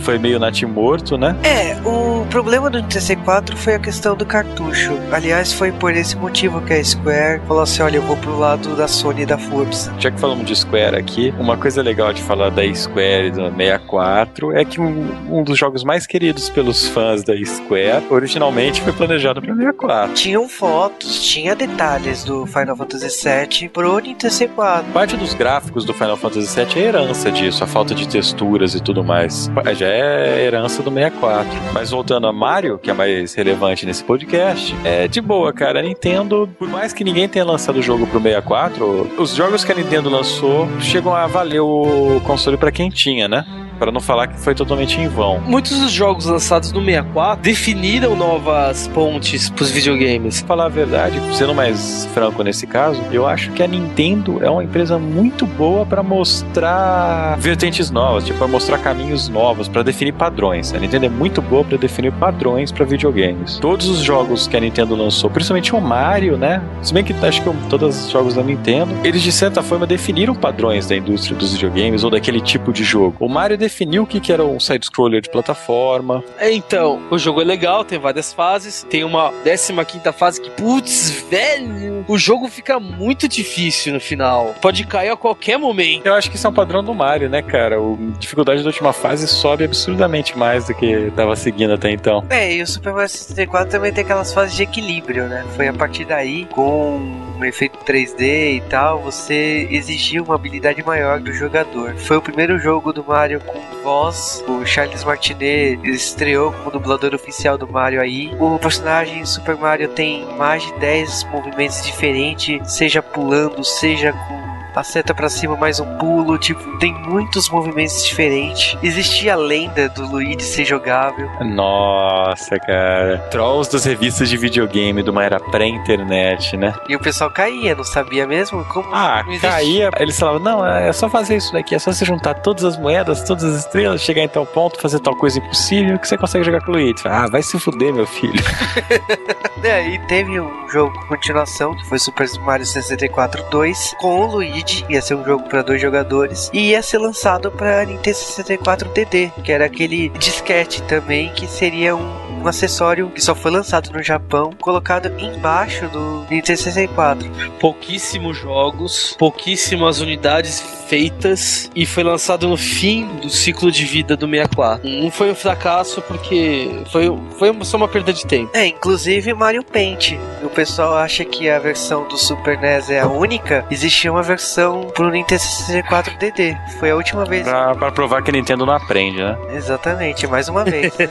foi meio natimorto, né? É, o problema do 64 foi a questão do cartucho. Aliás, foi por esse motivo que a Square falou assim: olha, eu vou pro lado da Sony e da força. Já que falamos de Square aqui, uma coisa legal de falar da Square e do 64 é que um, um dos jogos mais queridos pelos fãs da Square originalmente foi planejado para 64. Tinham fotos, tinha detalhes do Final Fantasy VII pro Nintendo 64. Parte dos gráficos do Final Fantasy VII é herança disso, a falta de texturas e tudo mais. Já é herança do 64. Mas voltando a Mario, que é mais relevante nesse podcast, é de boa, cara. A Nintendo, por mais que ninguém tenha lançado o jogo pro 64, os jogos que a Nintendo lançou chegam a valer o console para quem tinha, né? Para não falar que foi totalmente em vão. Muitos dos jogos lançados no 64 definiram novas pontes pros videogames. Pra falar a verdade, sendo mais franco nesse caso, eu acho que a Nintendo é uma empresa muito boa para mostrar vertentes novas, tipo, pra mostrar caminhos novos, para definir padrões. A Nintendo é muito boa para definir padrões para videogames. Todos os jogos que a Nintendo lançou, principalmente o Mario, né? Se bem que acho que todos os jogos da Nintendo, eles de certa forma definiram padrões da indústria dos videogames ou daquele tipo de jogo. O Mario definiu o que, que era um side-scroller de plataforma. Então, o jogo é legal, tem várias fases. Tem uma 15 fase que, putz, velho, o jogo fica muito difícil no final. Pode cair a qualquer momento. Eu acho que isso é um padrão do Mario, né, cara? A dificuldade da última fase sobe absurdamente mais do que tava seguindo até então. É, e o Super Mario 64 também tem aquelas fases de equilíbrio, né? Foi a partir daí, com um efeito 3D e tal, você exigiu uma habilidade maior do jogador. Foi o primeiro jogo do Mario com voz. O Charles Martinet estreou como dublador oficial do Mario aí. O personagem Super Mario tem mais de 10 movimentos diferentes, seja pulando, seja com a seta pra cima mais um pulo, tipo, tem muitos movimentos diferentes. Existia a lenda do Luigi ser jogável. Nossa, cara. Trolls das revistas de videogame de uma era pré-internet, né? E o pessoal caía, não sabia mesmo como. Ah, caía. Eles falavam, não, é só fazer isso daqui, é só você juntar todas as moedas, todas as estrelas, chegar em tal ponto, fazer tal coisa impossível que você consegue jogar com o Luigi. Ah, vai se fuder, meu filho. É, e teve um jogo com continuação, que foi Super Mario 64 2, com o Luigi, ia ser um jogo para dois jogadores, e ia ser lançado para Nintendo 64 DD, que era aquele disquete também, que seria um, um acessório que só foi lançado no Japão, colocado embaixo do Nintendo 64. Pouquíssimos jogos, pouquíssimas unidades feitas e foi lançado no fim do ciclo de vida do 64. Não foi um fracasso porque foi, foi só uma perda de tempo. É, inclusive Mario Paint. O pessoal acha que a versão do Super NES é a única. Existia uma versão pro Nintendo 64 DD. Foi a última vez. pra, pra provar que a Nintendo não aprende, né? Exatamente, mais uma vez.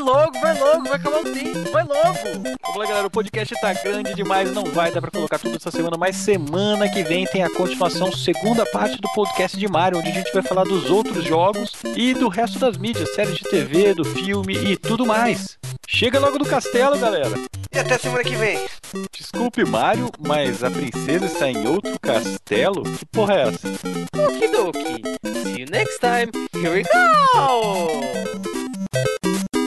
logo, vai acabar o tempo, vai logo. Vamos lá, galera, o podcast tá grande demais, não vai dar pra colocar tudo essa semana, mas semana que vem tem a continuação, segunda parte do podcast de Mario, onde a gente vai falar dos outros jogos e do resto das mídias, séries de TV, do filme e tudo mais. Chega logo do castelo, galera. E até semana que vem. Desculpe, Mario, mas a princesa está em outro castelo? Que porra é essa? Okidoki. See you next time. Here we go!